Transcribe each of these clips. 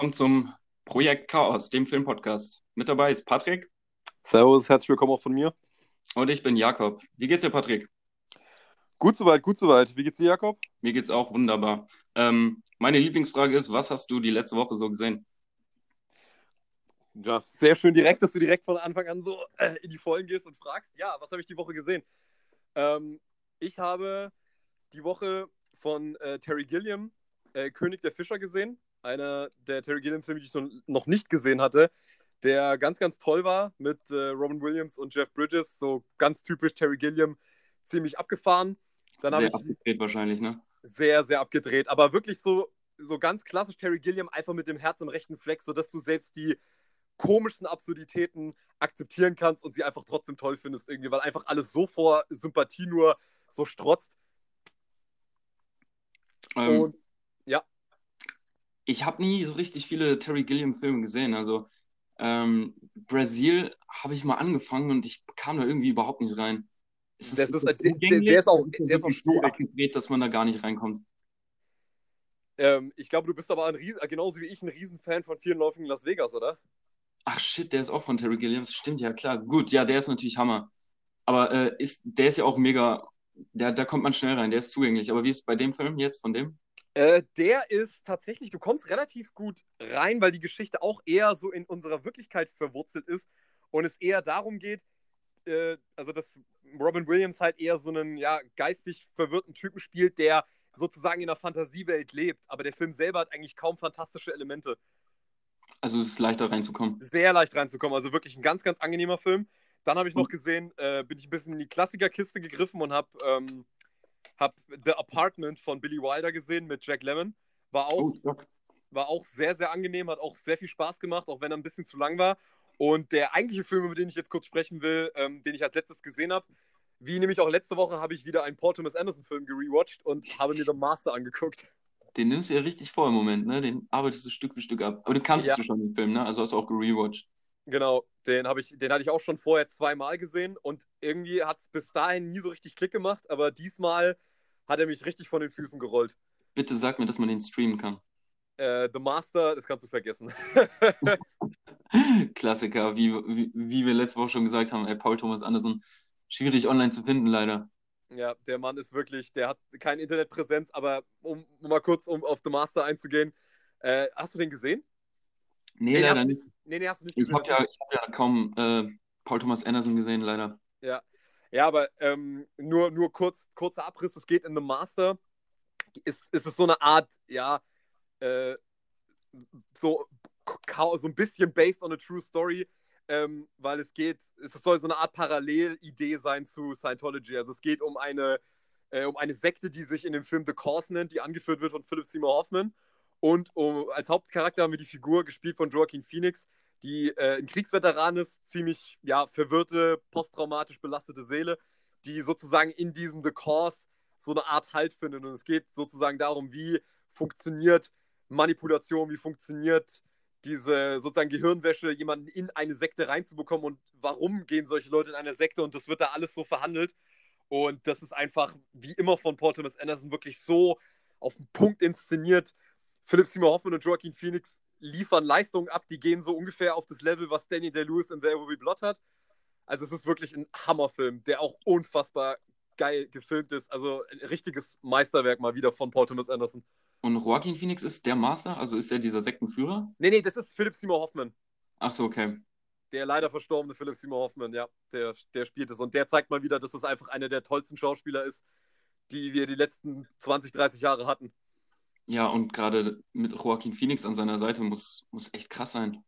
willkommen zum Projekt Chaos, dem Filmpodcast. Mit dabei ist Patrick. Servus, herzlich willkommen auch von mir. Und ich bin Jakob. Wie geht's dir, Patrick? Gut soweit, gut soweit. Wie geht's dir, Jakob? Mir geht's auch wunderbar. Ähm, meine Lieblingsfrage ist, was hast du die letzte Woche so gesehen? Ja, sehr schön direkt, dass du direkt von Anfang an so äh, in die Vollen gehst und fragst, ja, was habe ich die Woche gesehen? Ähm, ich habe die Woche von äh, Terry Gilliam äh, König der Fischer gesehen. Einer der Terry Gilliam-Filme, die ich noch nicht gesehen hatte, der ganz, ganz toll war mit äh, Robin Williams und Jeff Bridges. So ganz typisch Terry Gilliam, ziemlich abgefahren. Dann sehr ich, abgedreht wahrscheinlich, ne? Sehr, sehr abgedreht. Aber wirklich so, so ganz klassisch Terry Gilliam, einfach mit dem Herz im rechten Fleck, sodass du selbst die komischsten Absurditäten akzeptieren kannst und sie einfach trotzdem toll findest, irgendwie, weil einfach alles so vor Sympathie nur so strotzt. Ähm, und ja. Ich habe nie so richtig viele Terry Gilliam-Filme gesehen. Also ähm, Brasil habe ich mal angefangen und ich kam da irgendwie überhaupt nicht rein. Ist das, das ist, ist, der, der, ist auch, der ist auch so abgedreht, dass man da gar nicht reinkommt. Ähm, ich glaube, du bist aber ein Ries genauso wie ich ein Riesenfan von vielen Läufen in Las Vegas, oder? Ach shit, der ist auch von Terry Gilliam. Stimmt, ja klar. Gut, ja, der ist natürlich Hammer. Aber äh, ist, der ist ja auch mega, der, da kommt man schnell rein, der ist zugänglich. Aber wie ist es bei dem Film jetzt, von dem? Äh, der ist tatsächlich, du kommst relativ gut rein, weil die Geschichte auch eher so in unserer Wirklichkeit verwurzelt ist und es eher darum geht, äh, also dass Robin Williams halt eher so einen ja, geistig verwirrten Typen spielt, der sozusagen in einer Fantasiewelt lebt. Aber der Film selber hat eigentlich kaum fantastische Elemente. Also es ist leichter reinzukommen. Sehr leicht reinzukommen. Also wirklich ein ganz, ganz angenehmer Film. Dann habe ich noch gesehen, äh, bin ich ein bisschen in die Klassikerkiste gegriffen und habe ähm, hab The Apartment von Billy Wilder gesehen mit Jack Lemmon. War auch, oh, war auch sehr, sehr angenehm, hat auch sehr viel Spaß gemacht, auch wenn er ein bisschen zu lang war. Und der eigentliche Film, über den ich jetzt kurz sprechen will, ähm, den ich als letztes gesehen habe, wie nämlich auch letzte Woche habe ich wieder einen Paul Thomas Anderson Film gerewatcht und habe mir The Master angeguckt. Den nimmst du ja richtig vor im Moment, ne? Den arbeitest du Stück für Stück ab. Aber du kanntest ja. du schon den Film, ne? Also hast du auch gerewatcht. Genau, den habe ich, den hatte ich auch schon vorher zweimal gesehen und irgendwie hat es bis dahin nie so richtig Klick gemacht, aber diesmal hat er mich richtig von den Füßen gerollt. Bitte sag mir, dass man den streamen kann. Äh, The Master, das kannst du vergessen. Klassiker, wie, wie, wie, wir letzte Woche schon gesagt haben, ey, Paul Thomas Anderson, schwierig online zu finden, leider. Ja, der Mann ist wirklich, der hat keine Internetpräsenz, aber um, um mal kurz um auf The Master einzugehen, äh, hast du den gesehen? Nee, nee leider nicht. Nee, nee, hast du nicht Ich habe ja, hab ja kaum äh, Paul Thomas Anderson gesehen, leider. Ja, ja aber ähm, nur, nur kurz, kurzer Abriss, es geht in The Master, ist, ist es so eine Art, ja, äh, so, so ein bisschen based on a true story, ähm, weil es geht, es soll so eine Art Parallelidee sein zu Scientology. Also es geht um eine, äh, um eine Sekte, die sich in dem Film The Cause nennt, die angeführt wird von Philip Seymour Hoffman. Und um, als Hauptcharakter haben wir die Figur gespielt von Joaquin Phoenix, die äh, ein Kriegsveteran ist, ziemlich ja, verwirrte, posttraumatisch belastete Seele, die sozusagen in diesem The Cause so eine Art Halt findet. Und es geht sozusagen darum, wie funktioniert Manipulation, wie funktioniert diese sozusagen Gehirnwäsche, jemanden in eine Sekte reinzubekommen und warum gehen solche Leute in eine Sekte und das wird da alles so verhandelt. Und das ist einfach, wie immer von Paul Thomas Anderson, wirklich so auf den Punkt inszeniert. Philip Seymour Hoffman und Joaquin Phoenix liefern Leistungen ab, die gehen so ungefähr auf das Level, was Danny Day-Lewis in There Will Be Blood hat. Also es ist wirklich ein Hammerfilm, der auch unfassbar geil gefilmt ist. Also ein richtiges Meisterwerk mal wieder von Paul Thomas Anderson. Und Joaquin Phoenix ist der Master? Also ist er dieser Sektenführer? Nee, nee, das ist Philip Seymour Hoffman. Ach so, okay. Der leider verstorbene Philip Seymour Hoffman, ja, der, der spielt es. Und der zeigt mal wieder, dass es einfach einer der tollsten Schauspieler ist, die wir die letzten 20, 30 Jahre hatten. Ja, und gerade mit Joaquin Phoenix an seiner Seite muss, muss echt krass sein.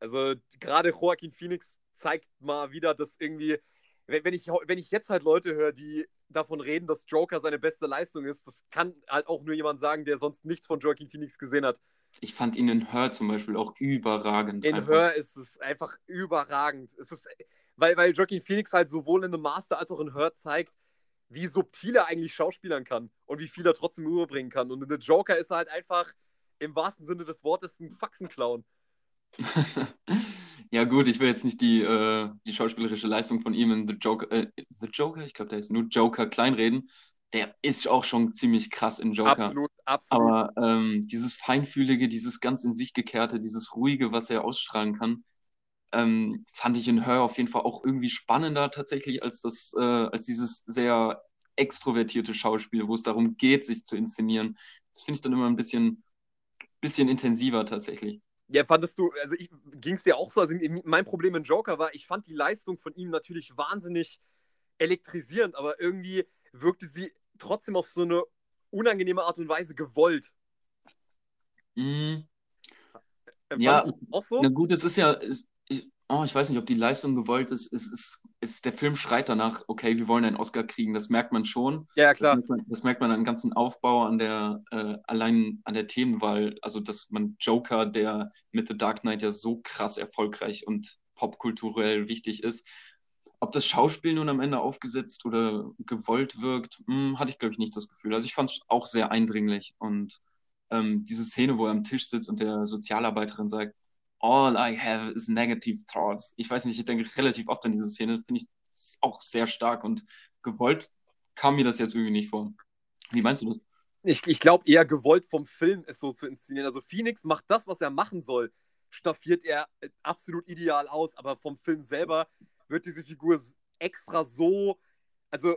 Also gerade Joaquin Phoenix zeigt mal wieder, dass irgendwie, wenn, wenn, ich, wenn ich jetzt halt Leute höre, die davon reden, dass Joker seine beste Leistung ist, das kann halt auch nur jemand sagen, der sonst nichts von Joaquin Phoenix gesehen hat. Ich fand ihn in Her zum Beispiel auch überragend. In einfach. Her ist es einfach überragend. Es ist, weil, weil Joaquin Phoenix halt sowohl in The Master als auch in Her zeigt, wie subtil er eigentlich schauspielern kann und wie viel er trotzdem überbringen kann. Und in The Joker ist er halt einfach im wahrsten Sinne des Wortes ein Faxenclown. ja, gut, ich will jetzt nicht die, äh, die schauspielerische Leistung von ihm in The Joker, äh, The Joker, ich glaube, der ist nur Joker kleinreden. der ist auch schon ziemlich krass in Joker. Absolut, absolut. Aber ähm, dieses Feinfühlige, dieses ganz in sich gekehrte, dieses Ruhige, was er ausstrahlen kann, ähm, fand ich in Her auf jeden Fall auch irgendwie spannender tatsächlich als das, äh, als dieses sehr extrovertierte Schauspiel, wo es darum geht, sich zu inszenieren. Das finde ich dann immer ein bisschen, bisschen intensiver tatsächlich. Ja, fandest du, also ging es dir auch so? Also mein Problem mit Joker war, ich fand die Leistung von ihm natürlich wahnsinnig elektrisierend, aber irgendwie wirkte sie trotzdem auf so eine unangenehme Art und Weise gewollt. Mm. Ja, auch so? Na gut, es ist ja, es, oh, ich weiß nicht, ob die Leistung gewollt ist. Es ist, ist, der Film schreit danach, okay, wir wollen einen Oscar kriegen. Das merkt man schon. Ja, klar. Das merkt man, das merkt man an ganzen Aufbau, an der, äh, allein an der Themenwahl. Also, dass man Joker, der mit The Dark Knight ja so krass erfolgreich und popkulturell wichtig ist, ob das Schauspiel nun am Ende aufgesetzt oder gewollt wirkt, mh, hm, hatte ich, glaube ich, nicht das Gefühl. Also ich fand es auch sehr eindringlich. Und ähm, diese Szene, wo er am Tisch sitzt und der Sozialarbeiterin sagt, All I have is negative thoughts. Ich weiß nicht, ich denke relativ oft an diese Szene, finde ich auch sehr stark und gewollt kam mir das jetzt irgendwie nicht vor. Wie meinst du das? Ich, ich glaube eher gewollt vom Film, es so zu inszenieren. Also Phoenix macht das, was er machen soll, staffiert er äh, absolut ideal aus, aber vom Film selber wird diese Figur extra so, also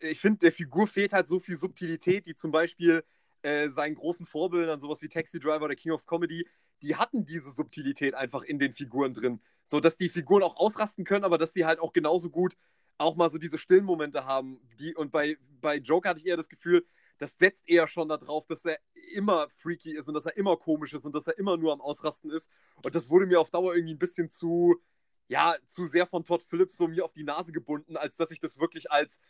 ich finde, der Figur fehlt halt so viel Subtilität, die zum Beispiel äh, seinen großen Vorbildern, sowas wie Taxi Driver oder King of Comedy, die hatten diese Subtilität einfach in den Figuren drin. So dass die Figuren auch ausrasten können, aber dass die halt auch genauso gut auch mal so diese stillen Momente haben. Die, und bei, bei Joker hatte ich eher das Gefühl, das setzt eher schon darauf, dass er immer freaky ist und dass er immer komisch ist und dass er immer nur am Ausrasten ist. Und das wurde mir auf Dauer irgendwie ein bisschen zu, ja, zu sehr von Todd Phillips so mir auf die Nase gebunden, als dass ich das wirklich als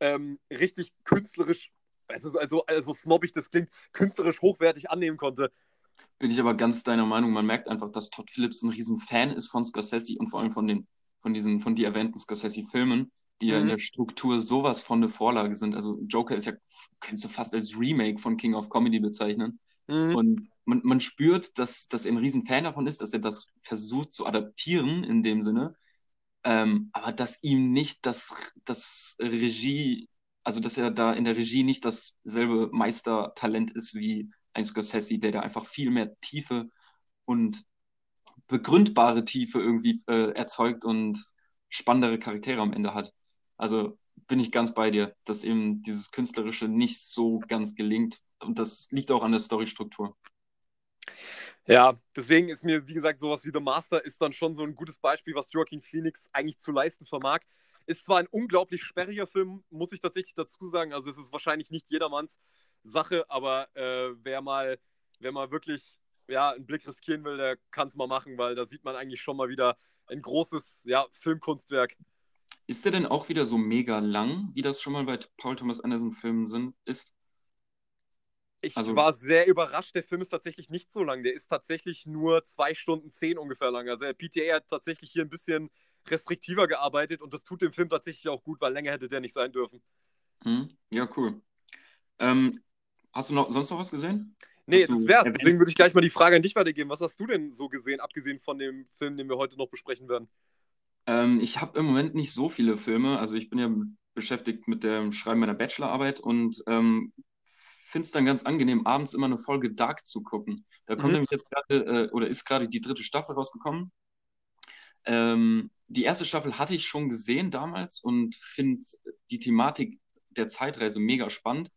ähm, richtig künstlerisch, also, also, also snobbig das klingt, künstlerisch hochwertig annehmen konnte. Bin ich aber ganz deiner Meinung. Man merkt einfach, dass Todd Phillips ein riesen Fan ist von Scorsese und vor allem von den, von diesen, von die erwähnten Scorsese-Filmen, die mhm. ja in mhm. der Struktur sowas von eine Vorlage sind. Also Joker ist ja, könntest du fast als Remake von King of Comedy bezeichnen. Mhm. Und man, man spürt, dass, dass er ein riesen Fan davon ist, dass er das versucht zu adaptieren in dem Sinne. Ähm, aber dass ihm nicht das, das Regie, also dass er da in der Regie nicht dasselbe Meistertalent ist wie ein Scorsese, der da einfach viel mehr Tiefe und begründbare Tiefe irgendwie äh, erzeugt und spannendere Charaktere am Ende hat. Also bin ich ganz bei dir, dass eben dieses Künstlerische nicht so ganz gelingt, und das liegt auch an der Storystruktur. Ja, deswegen ist mir, wie gesagt, sowas wie The Master ist dann schon so ein gutes Beispiel, was Joaquin Phoenix eigentlich zu leisten vermag. Ist zwar ein unglaublich sperriger Film, muss ich tatsächlich dazu sagen. Also es ist wahrscheinlich nicht jedermanns Sache, aber äh, wer mal, wer mal wirklich ja, einen Blick riskieren will, der kann es mal machen, weil da sieht man eigentlich schon mal wieder ein großes ja, Filmkunstwerk. Ist der denn auch wieder so mega lang, wie das schon mal bei Paul Thomas Anderson Filmen sind, ist? Ich also, war sehr überrascht. Der Film ist tatsächlich nicht so lang. Der ist tatsächlich nur zwei Stunden zehn ungefähr lang. Also der PTA hat tatsächlich hier ein bisschen restriktiver gearbeitet und das tut dem Film tatsächlich auch gut, weil länger hätte der nicht sein dürfen. Hm, ja, cool. Ähm, hast du noch, sonst noch was gesehen? Nee, hast das wär's. Deswegen würde ich gleich mal die Frage an dich weitergeben. Was hast du denn so gesehen, abgesehen von dem Film, den wir heute noch besprechen werden? Ähm, ich habe im Moment nicht so viele Filme. Also ich bin ja beschäftigt mit dem Schreiben meiner Bachelorarbeit und ähm, finde es dann ganz angenehm, abends immer eine Folge Dark zu gucken. Da kommt mhm. nämlich jetzt gerade, äh, oder ist gerade die dritte Staffel rausgekommen. Ähm, die erste Staffel hatte ich schon gesehen damals und finde die Thematik der Zeitreise mega spannend.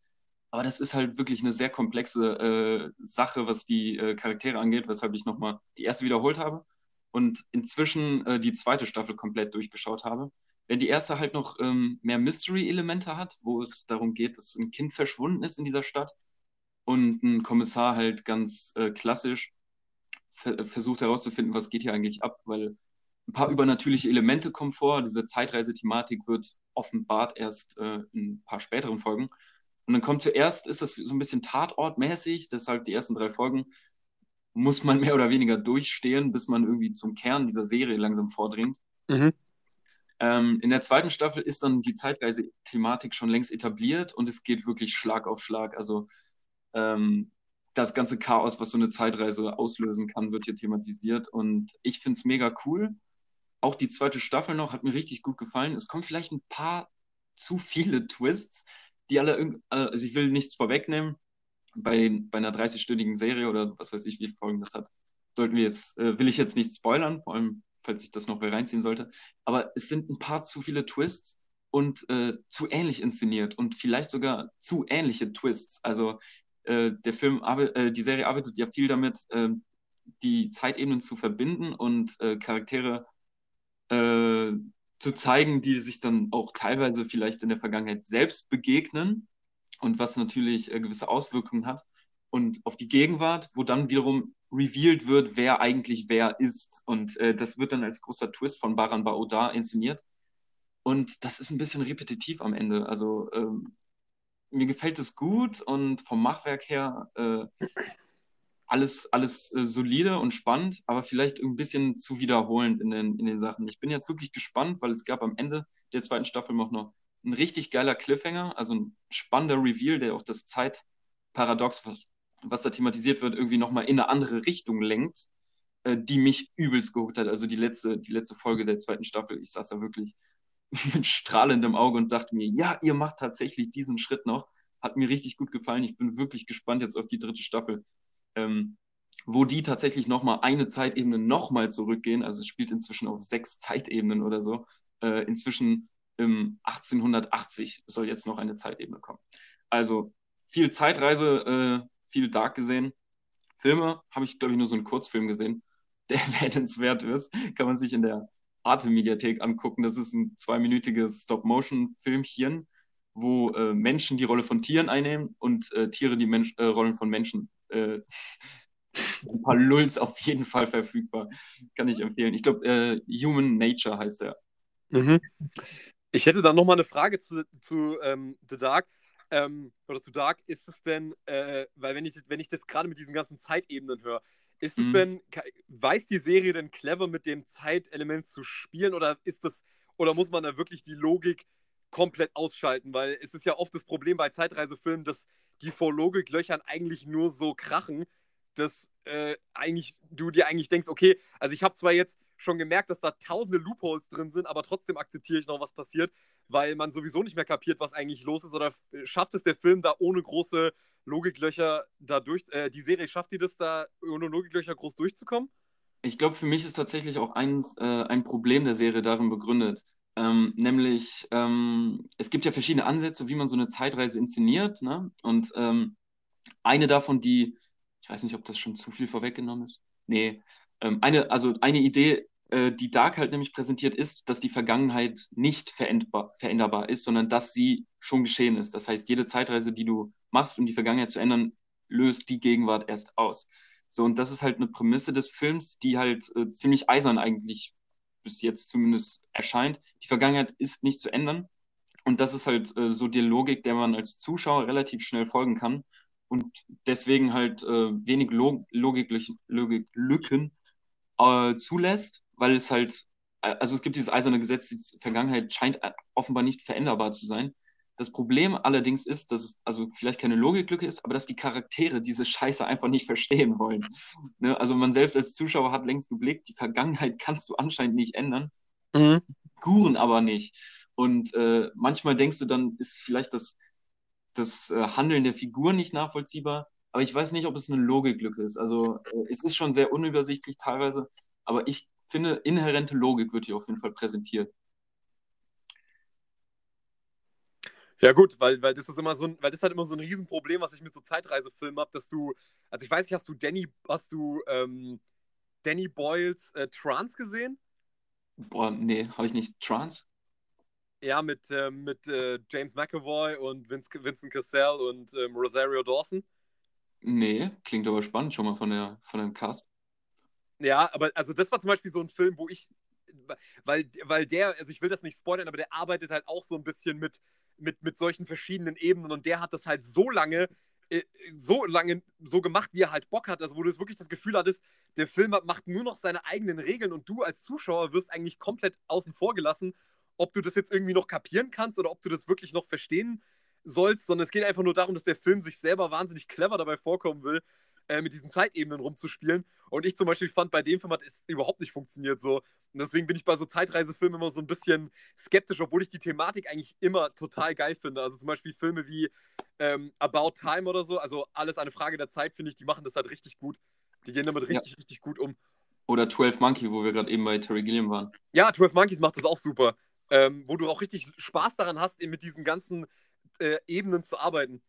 Aber das ist halt wirklich eine sehr komplexe äh, Sache, was die äh, Charaktere angeht, weshalb ich nochmal die erste wiederholt habe und inzwischen äh, die zweite Staffel komplett durchgeschaut habe. Wenn die erste halt noch ähm, mehr Mystery-Elemente hat, wo es darum geht, dass ein Kind verschwunden ist in dieser Stadt und ein Kommissar halt ganz äh, klassisch ver versucht herauszufinden, was geht hier eigentlich ab, weil ein paar übernatürliche Elemente kommen vor. Diese Zeitreisethematik wird offenbart erst äh, in ein paar späteren Folgen. Und dann kommt zuerst, ist das so ein bisschen Tatortmäßig, deshalb die ersten drei Folgen muss man mehr oder weniger durchstehen, bis man irgendwie zum Kern dieser Serie langsam vordringt. Mhm. Ähm, in der zweiten Staffel ist dann die Zeitreise-Thematik schon längst etabliert und es geht wirklich Schlag auf Schlag. Also ähm, das ganze Chaos, was so eine Zeitreise auslösen kann, wird hier thematisiert und ich finde es mega cool. Auch die zweite Staffel noch hat mir richtig gut gefallen. Es kommen vielleicht ein paar zu viele Twists. Die alle, also ich will nichts vorwegnehmen, bei, bei einer 30-stündigen Serie oder was weiß ich, wie Folgen das hat, sollten wir jetzt, äh, will ich jetzt nicht spoilern, vor allem, falls ich das noch wer reinziehen sollte. Aber es sind ein paar zu viele Twists und äh, zu ähnlich inszeniert und vielleicht sogar zu ähnliche Twists. Also äh, der Film, äh, die Serie arbeitet ja viel damit, ähm, die Zeitebenen zu verbinden und äh, Charaktere äh, zu zeigen, die sich dann auch teilweise vielleicht in der Vergangenheit selbst begegnen und was natürlich äh, gewisse Auswirkungen hat. Und auf die Gegenwart, wo dann wiederum revealed wird, wer eigentlich wer ist. Und äh, das wird dann als großer Twist von Baran Baoda inszeniert. Und das ist ein bisschen repetitiv am Ende. Also ähm, mir gefällt es gut und vom Machwerk her äh, alles, alles äh, solide und spannend, aber vielleicht ein bisschen zu wiederholend in den, in den Sachen. Ich bin jetzt wirklich gespannt, weil es gab am Ende der zweiten Staffel noch ein richtig geiler Cliffhanger, also ein spannender Reveal, der auch das Zeitparadox, was, was da thematisiert wird, irgendwie nochmal in eine andere Richtung lenkt, äh, die mich übelst gehuckt hat. Also die letzte, die letzte Folge der zweiten Staffel, ich saß da wirklich mit strahlendem Auge und dachte mir, ja, ihr macht tatsächlich diesen Schritt noch. Hat mir richtig gut gefallen. Ich bin wirklich gespannt jetzt auf die dritte Staffel, ähm, wo die tatsächlich nochmal eine Zeitebene nochmal zurückgehen. Also es spielt inzwischen auf sechs Zeitebenen oder so. Äh, inzwischen im 1880 soll jetzt noch eine Zeitebene kommen. Also viel Zeitreise, äh, viel Dark gesehen. Filme habe ich, glaube ich, nur so einen Kurzfilm gesehen, der erwähnenswert ist. Kann man sich in der Arte-Mediathek angucken. Das ist ein zweiminütiges Stop-Motion-Filmchen, wo äh, Menschen die Rolle von Tieren einnehmen und äh, Tiere die Mensch äh, Rollen von Menschen. Äh, ein paar Lulls auf jeden Fall verfügbar. Kann ich empfehlen. Ich glaube, äh, Human Nature heißt er. Mhm. Ich hätte dann nochmal eine Frage zu, zu ähm, The Dark. Ähm, oder zu Dark, ist es denn, äh, weil wenn ich, wenn ich das gerade mit diesen ganzen Zeitebenen höre, ist es mhm. denn, weiß die Serie denn clever mit dem Zeitelement zu spielen oder ist das, oder muss man da wirklich die Logik komplett ausschalten? Weil es ist ja oft das Problem bei Zeitreisefilmen, dass die vor Logiklöchern eigentlich nur so krachen, dass äh, eigentlich du dir eigentlich denkst, okay, also ich habe zwar jetzt schon gemerkt, dass da tausende Loopholes drin sind, aber trotzdem akzeptiere ich noch, was passiert, weil man sowieso nicht mehr kapiert, was eigentlich los ist. Oder schafft es der Film da ohne große Logiklöcher da durch, äh, die Serie schafft die das da ohne Logiklöcher groß durchzukommen? Ich glaube, für mich ist tatsächlich auch ein, äh, ein Problem der Serie darin begründet. Ähm, nämlich, ähm, es gibt ja verschiedene Ansätze, wie man so eine Zeitreise inszeniert. Ne? Und ähm, eine davon, die, ich weiß nicht, ob das schon zu viel vorweggenommen ist. Nee, ähm, eine, also eine Idee, äh, die Dark halt nämlich präsentiert, ist, dass die Vergangenheit nicht veränderbar, ist, sondern dass sie schon geschehen ist. Das heißt, jede Zeitreise, die du machst, um die Vergangenheit zu ändern, löst die Gegenwart erst aus. So, und das ist halt eine Prämisse des Films, die halt äh, ziemlich eisern eigentlich bis jetzt zumindest erscheint. Die Vergangenheit ist nicht zu ändern. Und das ist halt äh, so die Logik, der man als Zuschauer relativ schnell folgen kann und deswegen halt äh, wenig Log Logiklücken Logik äh, zulässt, weil es halt, äh, also es gibt dieses eiserne Gesetz, die Vergangenheit scheint äh, offenbar nicht veränderbar zu sein. Das Problem allerdings ist, dass es also vielleicht keine Logiklücke ist, aber dass die Charaktere diese Scheiße einfach nicht verstehen wollen. Ne? Also man selbst als Zuschauer hat längst geblickt, die Vergangenheit kannst du anscheinend nicht ändern, mhm. Kuren aber nicht. Und äh, manchmal denkst du dann, ist vielleicht das, das äh, Handeln der Figur nicht nachvollziehbar, aber ich weiß nicht, ob es eine Logiklücke ist. Also äh, es ist schon sehr unübersichtlich teilweise, aber ich finde, inhärente Logik wird hier auf jeden Fall präsentiert. Ja, gut, weil, weil das ist immer so ein, weil das halt immer so ein Riesenproblem, was ich mit so Zeitreisefilmen habe, dass du, also ich weiß nicht, hast du Danny, hast du ähm, Danny Boyles äh, Trance gesehen? Boah, nee, habe ich nicht. Trance? Ja, mit, äh, mit äh, James McAvoy und Vince, Vincent Cassell und ähm, Rosario Dawson. Nee, klingt aber spannend schon mal von, der, von dem Cast. Ja, aber also das war zum Beispiel so ein Film, wo ich, weil, weil der, also ich will das nicht spoilern, aber der arbeitet halt auch so ein bisschen mit, mit, mit solchen verschiedenen Ebenen und der hat das halt so lange, äh, so lange so gemacht, wie er halt Bock hat, also wo du wirklich das Gefühl hattest, der Film macht nur noch seine eigenen Regeln und du als Zuschauer wirst eigentlich komplett außen vor gelassen, ob du das jetzt irgendwie noch kapieren kannst oder ob du das wirklich noch verstehen sollst, sondern es geht einfach nur darum, dass der Film sich selber wahnsinnig clever dabei vorkommen will, äh, mit diesen Zeitebenen rumzuspielen. Und ich zum Beispiel fand, bei dem Film hat es überhaupt nicht funktioniert so. Und deswegen bin ich bei so Zeitreisefilmen immer so ein bisschen skeptisch, obwohl ich die Thematik eigentlich immer total geil finde. Also zum Beispiel Filme wie ähm, About Time oder so, also alles eine Frage der Zeit, finde ich, die machen das halt richtig gut. Die gehen damit richtig, ja. richtig gut um. Oder 12 Monkey, wo wir gerade eben bei Terry Gilliam waren. Ja, 12 Monkeys macht das auch super. Ähm, wo du auch richtig Spaß daran hast, mit diesen ganzen äh, Ebenen zu arbeiten.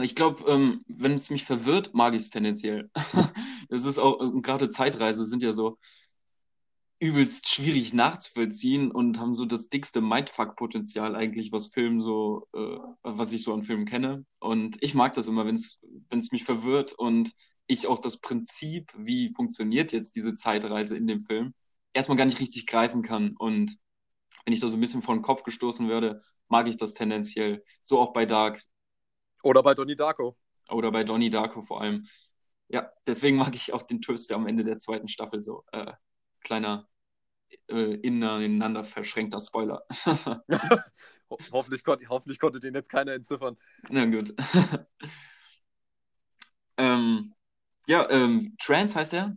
Ich glaube, ähm, wenn es mich verwirrt, mag ich es tendenziell. Es ist auch, äh, gerade Zeitreise sind ja so übelst schwierig nachzuvollziehen und haben so das dickste Mindfuck-Potenzial eigentlich, was Film so, äh, was ich so an Filmen kenne. Und ich mag das immer, wenn es mich verwirrt und ich auch das Prinzip, wie funktioniert jetzt diese Zeitreise in dem Film, erstmal gar nicht richtig greifen kann. Und wenn ich da so ein bisschen vor den Kopf gestoßen werde, mag ich das tendenziell. So auch bei Dark. Oder bei Donnie Darko. Oder bei Donnie Darko vor allem. Ja, deswegen mag ich auch den Twist am Ende der zweiten Staffel so. Äh, kleiner äh, ineinander verschränkter Spoiler. Ho hoffentlich, kon hoffentlich konnte den jetzt keiner entziffern. Na gut. ähm, ja, ähm, Trans heißt er?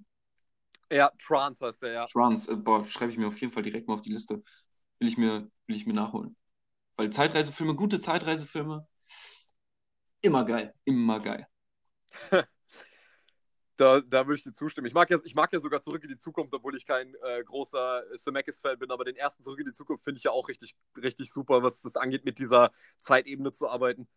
Ja, Trans heißt er, ja. Trans, äh, boah, schreibe ich mir auf jeden Fall direkt mal auf die Liste. Will ich mir, will ich mir nachholen. Weil Zeitreisefilme, gute Zeitreisefilme, immer geil, immer geil. da, da würde ich dir zustimmen. Ich mag, ja, ich mag ja sogar Zurück in die Zukunft, obwohl ich kein äh, großer Zemeckis-Fan bin, aber den ersten Zurück in die Zukunft finde ich ja auch richtig, richtig super, was das angeht, mit dieser Zeitebene zu arbeiten.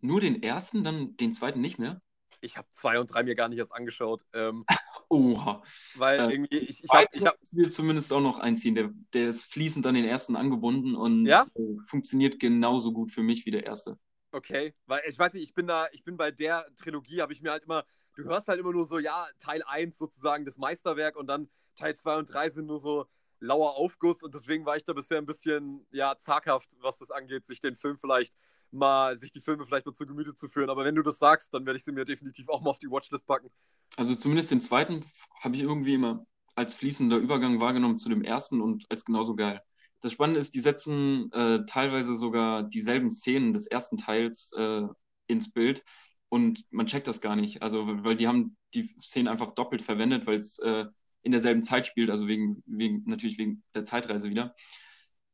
Nur den ersten, dann den zweiten nicht mehr? Ich habe zwei und drei mir gar nicht erst angeschaut. Ähm, Oha. Weil äh, irgendwie, ich, ich habe. Ich hab, will zumindest auch noch einziehen. Der, der ist fließend an den ersten angebunden und ja? Äh, funktioniert genauso gut für mich wie der erste. Okay, weil ich weiß nicht, ich bin da, ich bin bei der Trilogie, habe ich mir halt immer du hörst halt immer nur so, ja, Teil 1 sozusagen das Meisterwerk und dann Teil 2 und 3 sind nur so lauer Aufguss und deswegen war ich da bisher ein bisschen, ja, zaghaft, was das angeht, sich den Film vielleicht mal, sich die Filme vielleicht mal zu Gemüte zu führen. Aber wenn du das sagst, dann werde ich sie mir definitiv auch mal auf die Watchlist packen. Also zumindest den zweiten habe ich irgendwie immer als fließender Übergang wahrgenommen zu dem ersten und als genauso geil. Das Spannende ist, die setzen äh, teilweise sogar dieselben Szenen des ersten Teils äh, ins Bild und man checkt das gar nicht. Also, weil die haben die Szenen einfach doppelt verwendet, weil es äh, in derselben Zeit spielt, also wegen, wegen, natürlich wegen der Zeitreise wieder.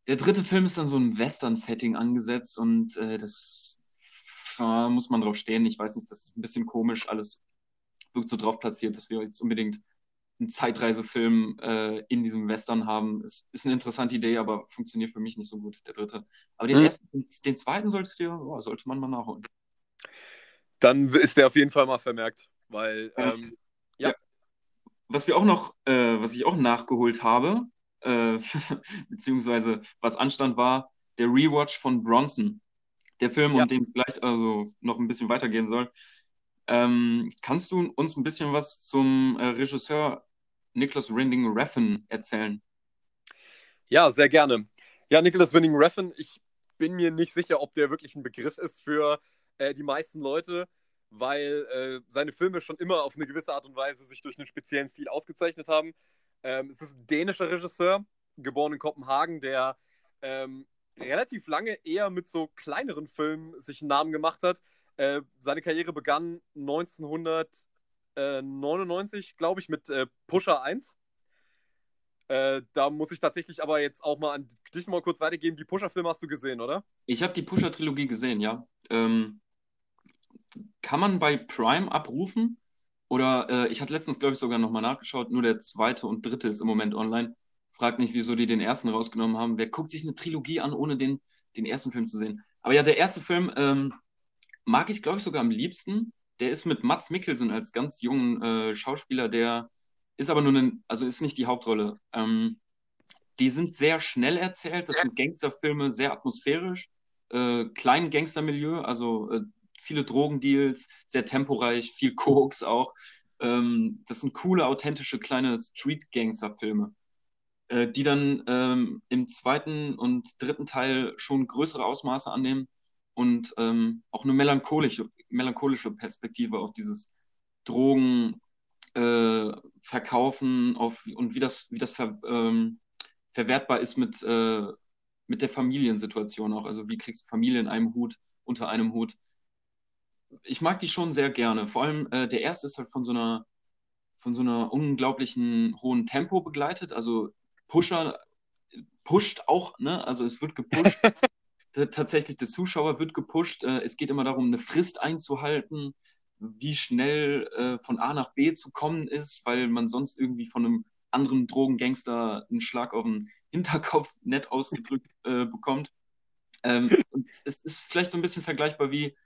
Der dritte Film ist dann so ein Western-Setting angesetzt und äh, das äh, muss man drauf stehen. Ich weiß nicht, das ist ein bisschen komisch, alles wirkt so drauf platziert, dass wir jetzt unbedingt einen Zeitreisefilm äh, in diesem Western haben. Es ist eine interessante Idee, aber funktioniert für mich nicht so gut, der dritte. Aber den, mhm. ersten, den zweiten solltest du, oh, sollte man mal nachholen. Dann ist der auf jeden Fall mal vermerkt, weil ähm, ja. ja. Was wir auch noch, äh, was ich auch nachgeholt habe, äh, beziehungsweise was anstand war, der Rewatch von Bronson. Der Film, ja. um den es gleich also noch ein bisschen weitergehen soll. Ähm, kannst du uns ein bisschen was zum äh, Regisseur Nicholas Winding Refn erzählen? Ja, sehr gerne. Ja, Nicholas Winding Refn, ich bin mir nicht sicher, ob der wirklich ein Begriff ist für äh, die meisten Leute, weil äh, seine Filme schon immer auf eine gewisse Art und Weise sich durch einen speziellen Stil ausgezeichnet haben. Ähm, es ist ein dänischer Regisseur, geboren in Kopenhagen, der ähm, relativ lange eher mit so kleineren Filmen sich einen Namen gemacht hat. Äh, seine Karriere begann 1999, glaube ich, mit äh, Pusher 1. Äh, da muss ich tatsächlich aber jetzt auch mal an dich mal kurz weitergeben. Die Pusher-Filme hast du gesehen, oder? Ich habe die Pusher-Trilogie gesehen, ja. Ähm, kann man bei Prime abrufen. Oder äh, ich hatte letztens, glaube ich, sogar nochmal nachgeschaut, nur der zweite und dritte ist im Moment online. Fragt nicht, wieso die den ersten rausgenommen haben. Wer guckt sich eine Trilogie an, ohne den, den ersten Film zu sehen? Aber ja, der erste Film ähm, mag ich, glaube ich, sogar am liebsten. Der ist mit Mats Mikkelsen als ganz jungen äh, Schauspieler, der ist aber nur ein, also ist nicht die Hauptrolle. Ähm, die sind sehr schnell erzählt, das sind Gangsterfilme, sehr atmosphärisch, äh, klein Gangstermilieu, also äh, viele Drogendeals, sehr temporeich, viel Koks auch. Ähm, das sind coole, authentische kleine Street-Gangster-Filme, äh, die dann ähm, im zweiten und dritten Teil schon größere Ausmaße annehmen und ähm, auch eine melancholische, melancholische Perspektive auf dieses Drogen äh, und wie das, wie das ver, ähm, verwertbar ist mit, äh, mit der Familiensituation auch. Also wie kriegst du Familie in einem Hut, unter einem Hut ich mag die schon sehr gerne. Vor allem äh, der erste ist halt von so einer von so einer unglaublichen hohen Tempo begleitet. Also Pusher pusht auch, ne? Also es wird gepusht. Tatsächlich, der Zuschauer wird gepusht. Äh, es geht immer darum, eine Frist einzuhalten, wie schnell äh, von A nach B zu kommen ist, weil man sonst irgendwie von einem anderen Drogengangster einen Schlag auf den Hinterkopf nett ausgedrückt äh, bekommt. Ähm, und es ist vielleicht so ein bisschen vergleichbar wie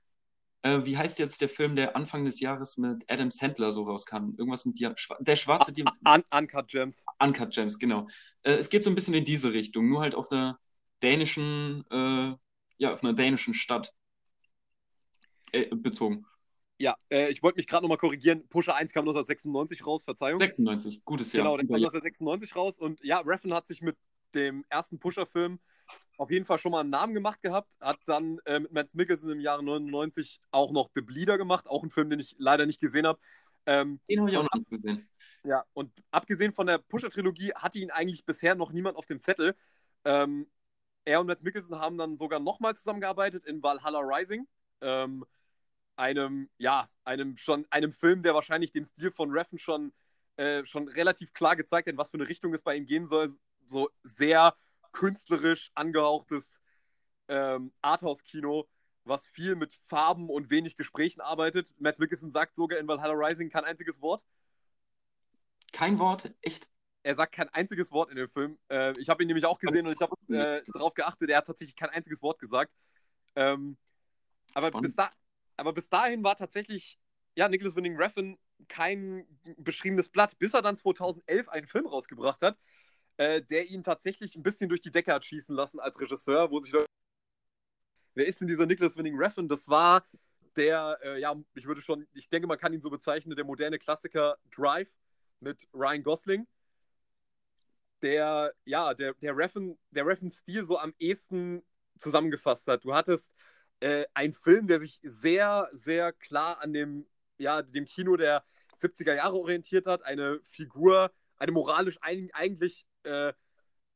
äh, wie heißt jetzt der Film, der Anfang des Jahres mit Adam Sandler so rauskam? Irgendwas mit dir. Der schwarze Diamant. Un Uncut Gems. Uncut Gems, genau. Äh, es geht so ein bisschen in diese Richtung, nur halt auf einer dänischen, äh, ja, auf einer dänischen Stadt äh, bezogen. Ja, äh, ich wollte mich gerade nochmal korrigieren. Pusher 1 kam 1996 raus, Verzeihung. 96, gutes Jahr. Genau, der kam 1996 raus und ja, Reffen hat sich mit dem ersten Pusher-Film auf jeden Fall schon mal einen Namen gemacht gehabt, hat dann äh, mit Matt Mikkelsen im Jahre 99 auch noch The Bleeder gemacht, auch ein Film, den ich leider nicht gesehen habe. Ähm, den habe ich auch noch nicht gesehen. Ja, und abgesehen von der Pusher-Trilogie hatte ihn eigentlich bisher noch niemand auf dem Zettel. Ähm, er und Matt Mikkelsen haben dann sogar nochmal zusammengearbeitet in Valhalla Rising. Ähm, einem, ja, einem schon, einem Film, der wahrscheinlich dem Stil von Reffen schon, äh, schon relativ klar gezeigt hat, was für eine Richtung es bei ihm gehen soll. So sehr künstlerisch angehauchtes ähm, Arthouse-Kino, was viel mit Farben und wenig Gesprächen arbeitet. Matt Mickelson sagt sogar in Valhalla Rising kein einziges Wort. Kein Wort? Echt? Er sagt kein einziges Wort in dem Film. Äh, ich habe ihn nämlich auch gesehen und ich habe äh, darauf geachtet, er hat tatsächlich kein einziges Wort gesagt. Ähm, aber, bis da, aber bis dahin war tatsächlich ja, Nicholas Winning Refn kein beschriebenes Blatt, bis er dann 2011 einen Film rausgebracht hat, äh, der ihn tatsächlich ein bisschen durch die Decke hat schießen lassen als Regisseur, wo sich Leute. Wer ist denn dieser Nicholas Winning Refn? Das war der, äh, ja, ich würde schon, ich denke, man kann ihn so bezeichnen, der moderne Klassiker Drive mit Ryan Gosling. Der, ja, der, der Refn, der Refn-Stil so am ehesten zusammengefasst hat. Du hattest äh, einen Film, der sich sehr, sehr klar an dem, ja, dem Kino der 70er Jahre orientiert hat. Eine Figur, eine moralisch eigentlich äh,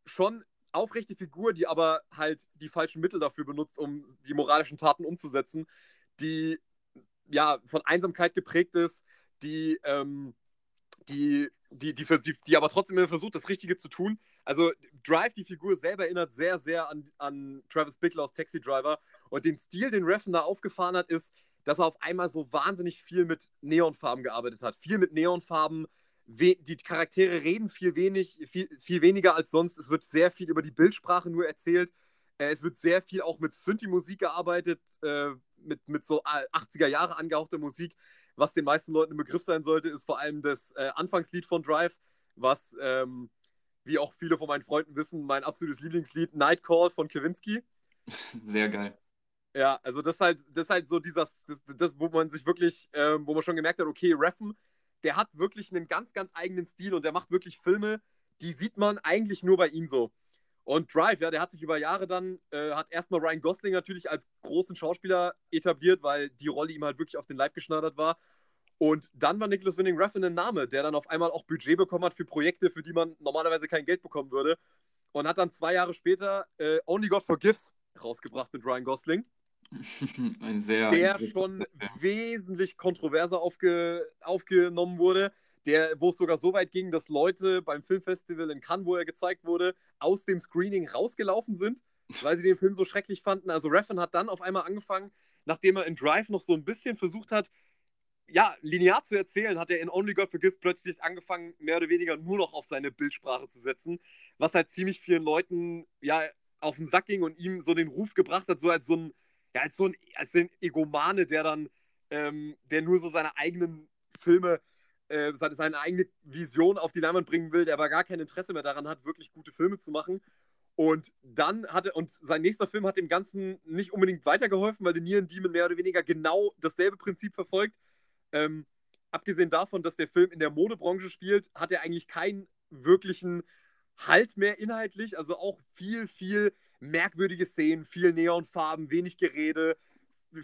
schon aufrechte Figur, die aber halt die falschen Mittel dafür benutzt, um die moralischen Taten umzusetzen, die ja von Einsamkeit geprägt ist, die, ähm, die, die, die, die, die aber trotzdem immer versucht, das Richtige zu tun. Also Drive, die Figur selber erinnert sehr, sehr an, an Travis Bickler aus Taxi Driver. Und den Stil, den Reffen da aufgefahren hat, ist, dass er auf einmal so wahnsinnig viel mit Neonfarben gearbeitet hat. Viel mit Neonfarben, die Charaktere reden viel, wenig, viel, viel weniger als sonst. Es wird sehr viel über die Bildsprache nur erzählt. Äh, es wird sehr viel auch mit Synthi-Musik gearbeitet, äh, mit, mit so 80er Jahre angehauchter Musik. Was den meisten Leuten im Begriff sein sollte, ist vor allem das äh, Anfangslied von Drive, was, ähm, wie auch viele von meinen Freunden wissen, mein absolutes Lieblingslied Nightcall von Kewinski. Sehr geil. Ja, also das ist halt, das ist halt so dieses, das, das wo man sich wirklich, äh, wo man schon gemerkt hat, okay, Reffen der hat wirklich einen ganz, ganz eigenen Stil und der macht wirklich Filme, die sieht man eigentlich nur bei ihm so. Und Drive, ja, der hat sich über Jahre dann, äh, hat erstmal Ryan Gosling natürlich als großen Schauspieler etabliert, weil die Rolle ihm halt wirklich auf den Leib geschneidert war. Und dann war Nicholas Winning Refn ein Name, der dann auf einmal auch Budget bekommen hat für Projekte, für die man normalerweise kein Geld bekommen würde. Und hat dann zwei Jahre später äh, Only God Forgives rausgebracht mit Ryan Gosling. Ein sehr der schon wesentlich kontroverser aufge, aufgenommen wurde, der, wo es sogar so weit ging, dass Leute beim Filmfestival in Cannes, wo er gezeigt wurde, aus dem Screening rausgelaufen sind, weil sie den Film so schrecklich fanden. Also Refn hat dann auf einmal angefangen, nachdem er in Drive noch so ein bisschen versucht hat, ja, linear zu erzählen, hat er in Only God Forgives plötzlich angefangen, mehr oder weniger nur noch auf seine Bildsprache zu setzen, was halt ziemlich vielen Leuten ja auf den Sack ging und ihm so den Ruf gebracht hat, so als so ein ja, als so ein, als ein Egomane, der dann, ähm, der nur so seine eigenen Filme, äh, seine, eigene Vision auf die Leinwand bringen will, der aber gar kein Interesse mehr daran hat, wirklich gute Filme zu machen. Und dann hatte, und sein nächster Film hat dem Ganzen nicht unbedingt weitergeholfen, weil The Neon Demon mehr oder weniger genau dasselbe Prinzip verfolgt. Ähm, abgesehen davon, dass der Film in der Modebranche spielt, hat er eigentlich keinen wirklichen Halt mehr inhaltlich. Also auch viel, viel merkwürdige Szenen, viel Neonfarben, wenig Gerede,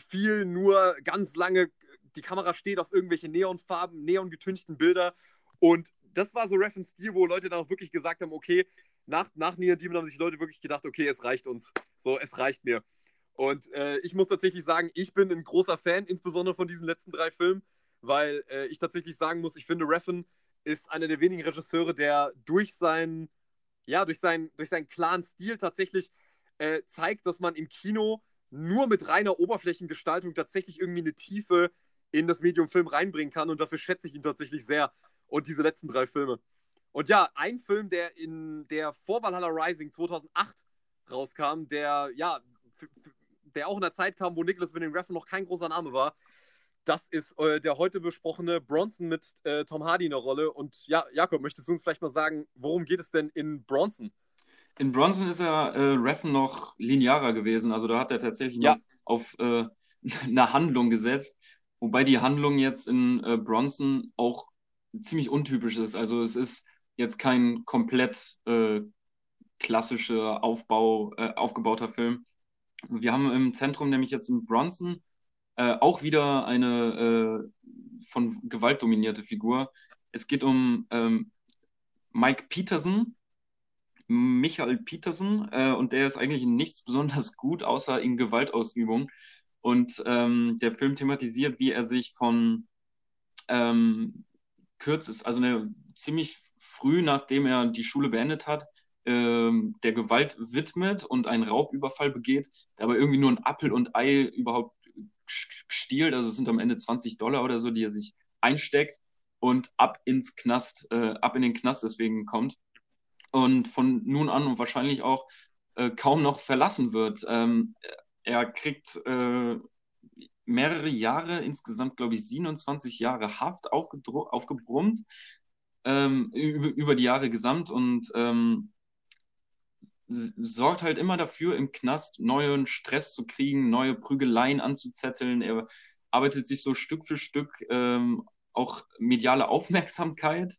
viel nur ganz lange, die Kamera steht auf irgendwelche Neonfarben, neongetünchten Bilder. Und das war so Reference Stil, wo Leute dann auch wirklich gesagt haben, okay, nach, nach Neon Demon haben sich Leute wirklich gedacht, okay, es reicht uns. So, es reicht mir. Und äh, ich muss tatsächlich sagen, ich bin ein großer Fan, insbesondere von diesen letzten drei Filmen, weil äh, ich tatsächlich sagen muss, ich finde, Reffen ist einer der wenigen Regisseure, der durch seinen, ja, durch seinen, durch seinen klaren Stil tatsächlich äh, zeigt, dass man im Kino nur mit reiner Oberflächengestaltung tatsächlich irgendwie eine Tiefe in das Medium Film reinbringen kann. Und dafür schätze ich ihn tatsächlich sehr. Und diese letzten drei Filme. Und ja, ein Film, der in der vor Valhalla Rising 2008 rauskam, der ja, der auch in der Zeit kam, wo Nicholas Winning Refn noch kein großer Name war. Das ist äh, der heute besprochene Bronson mit äh, Tom Hardy in der Rolle. Und ja, Jakob, möchtest du uns vielleicht mal sagen, worum geht es denn in Bronson? In Bronson ist er äh, Reffen noch linearer gewesen. Also da hat er tatsächlich ja. noch auf äh, eine Handlung gesetzt. Wobei die Handlung jetzt in äh, Bronson auch ziemlich untypisch ist. Also es ist jetzt kein komplett äh, klassischer Aufbau, äh, aufgebauter Film. Wir haben im Zentrum nämlich jetzt in Bronson äh, auch wieder eine äh, von Gewalt dominierte Figur. Es geht um ähm, Mike Peterson, Michael Peterson, äh, und der ist eigentlich in nichts besonders gut, außer in Gewaltausübung. Und ähm, der Film thematisiert, wie er sich von ähm, kürzes, also eine, ziemlich früh, nachdem er die Schule beendet hat, ähm, der Gewalt widmet und einen Raubüberfall begeht, der aber irgendwie nur ein Appel und Ei überhaupt stiehlt. Also es sind am Ende 20 Dollar oder so, die er sich einsteckt und ab ins Knast, äh, ab in den Knast deswegen kommt. Und von nun an und wahrscheinlich auch äh, kaum noch verlassen wird. Ähm, er kriegt äh, mehrere Jahre, insgesamt glaube ich 27 Jahre Haft aufgebrummt, ähm, über, über, die Jahre gesamt und ähm, sorgt halt immer dafür, im Knast neuen Stress zu kriegen, neue Prügeleien anzuzetteln. Er arbeitet sich so Stück für Stück ähm, auch mediale Aufmerksamkeit,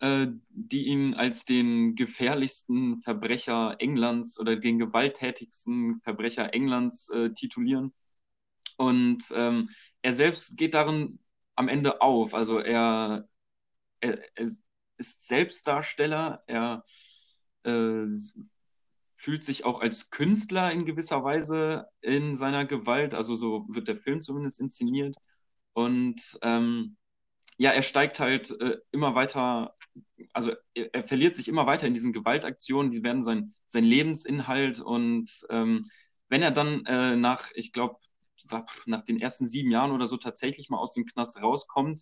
die ihn als den gefährlichsten Verbrecher Englands oder den gewalttätigsten Verbrecher Englands äh, titulieren. Und ähm, er selbst geht darin am Ende auf. Also er, er, er ist Selbstdarsteller, er äh, fühlt sich auch als Künstler in gewisser Weise in seiner Gewalt. Also so wird der Film zumindest inszeniert. Und ähm, ja, er steigt halt äh, immer weiter, also er, er, verliert sich immer weiter in diesen Gewaltaktionen, die werden sein, sein Lebensinhalt. Und ähm, wenn er dann äh, nach, ich glaube, nach den ersten sieben Jahren oder so tatsächlich mal aus dem Knast rauskommt,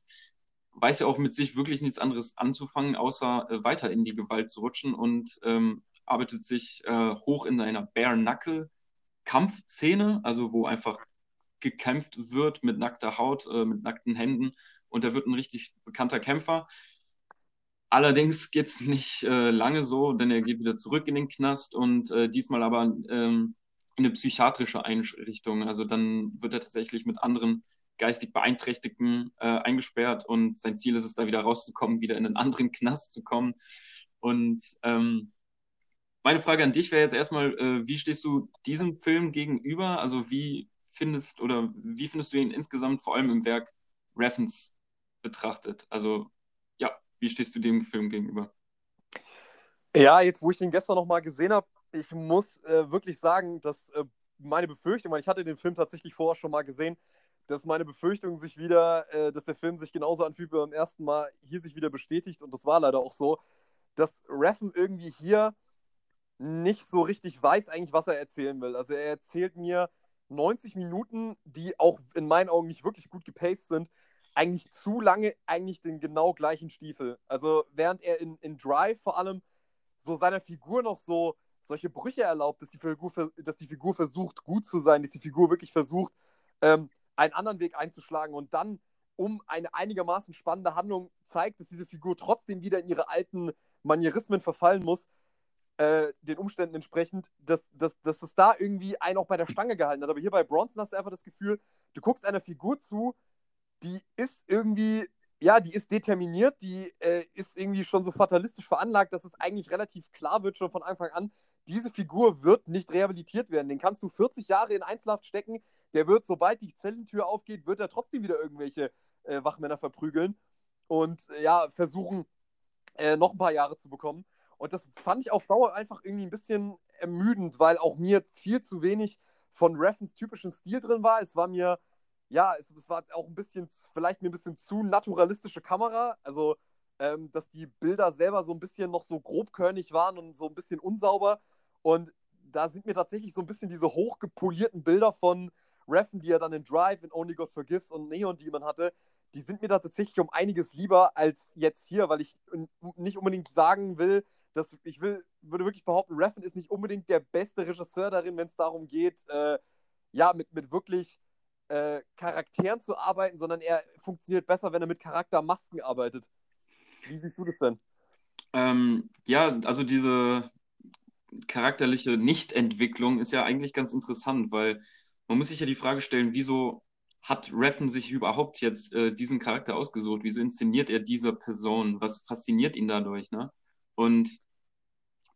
weiß er auch mit sich wirklich nichts anderes anzufangen, außer äh, weiter in die Gewalt zu rutschen und ähm, arbeitet sich äh, hoch in einer Bare-Knuckle-Kampfszene, also wo einfach gekämpft wird mit nackter Haut, äh, mit nackten Händen und er wird ein richtig bekannter Kämpfer. Allerdings geht es nicht äh, lange so, denn er geht wieder zurück in den Knast und äh, diesmal aber ähm, eine psychiatrische Einrichtung. Also dann wird er tatsächlich mit anderen geistig Beeinträchtigten äh, eingesperrt und sein Ziel ist es, da wieder rauszukommen, wieder in einen anderen Knast zu kommen. Und ähm, meine Frage an dich wäre jetzt erstmal, äh, wie stehst du diesem Film gegenüber? Also wie findest oder wie findest du ihn insgesamt vor allem im Werk Raffens betrachtet? Also wie stehst du dem Film gegenüber? Ja, jetzt wo ich den gestern nochmal gesehen habe, ich muss äh, wirklich sagen, dass äh, meine Befürchtung, weil ich hatte den Film tatsächlich vorher schon mal gesehen, dass meine Befürchtung sich wieder, äh, dass der Film sich genauso anfühlt wie beim ersten Mal, hier sich wieder bestätigt und das war leider auch so, dass Reffen irgendwie hier nicht so richtig weiß eigentlich, was er erzählen will. Also er erzählt mir 90 Minuten, die auch in meinen Augen nicht wirklich gut gepaced sind, eigentlich zu lange eigentlich den genau gleichen Stiefel. Also während er in, in Drive vor allem so seiner Figur noch so solche Brüche erlaubt, dass die Figur, dass die Figur versucht, gut zu sein, dass die Figur wirklich versucht, ähm, einen anderen Weg einzuschlagen und dann, um eine einigermaßen spannende Handlung zeigt, dass diese Figur trotzdem wieder in ihre alten Manierismen verfallen muss, äh, den Umständen entsprechend, dass, dass, dass es da irgendwie einen auch bei der Stange gehalten hat. Aber hier bei Bronson hast du einfach das Gefühl, du guckst einer Figur zu, die ist irgendwie ja, die ist determiniert, die äh, ist irgendwie schon so fatalistisch veranlagt, dass es eigentlich relativ klar wird, schon von Anfang an, diese Figur wird nicht rehabilitiert werden. Den kannst du 40 Jahre in Einzelhaft stecken, der wird, sobald die Zellentür aufgeht, wird er trotzdem wieder irgendwelche äh, Wachmänner verprügeln und äh, ja, versuchen, äh, noch ein paar Jahre zu bekommen. Und das fand ich auf Dauer einfach irgendwie ein bisschen ermüdend, weil auch mir viel zu wenig von Reffens typischen Stil drin war. Es war mir, ja, es, es war auch ein bisschen, vielleicht mir ein bisschen zu naturalistische Kamera. Also, ähm, dass die Bilder selber so ein bisschen noch so grobkörnig waren und so ein bisschen unsauber. Und da sind mir tatsächlich so ein bisschen diese hochgepolierten Bilder von Reffen, die er dann in Drive, in Only God Forgives und Neon Demon hatte, die sind mir da tatsächlich um einiges lieber als jetzt hier, weil ich nicht unbedingt sagen will, dass ich will, würde wirklich behaupten, Reffen ist nicht unbedingt der beste Regisseur darin, wenn es darum geht, äh, ja, mit, mit wirklich äh, Charakteren zu arbeiten, sondern er funktioniert besser, wenn er mit Charaktermasken arbeitet. Wie siehst du das denn? Ähm, ja, also diese charakterliche Nichtentwicklung ist ja eigentlich ganz interessant, weil man muss sich ja die Frage stellen, wieso hat Reffen sich überhaupt jetzt äh, diesen Charakter ausgesucht? Wieso inszeniert er diese Person? Was fasziniert ihn dadurch? Ne? Und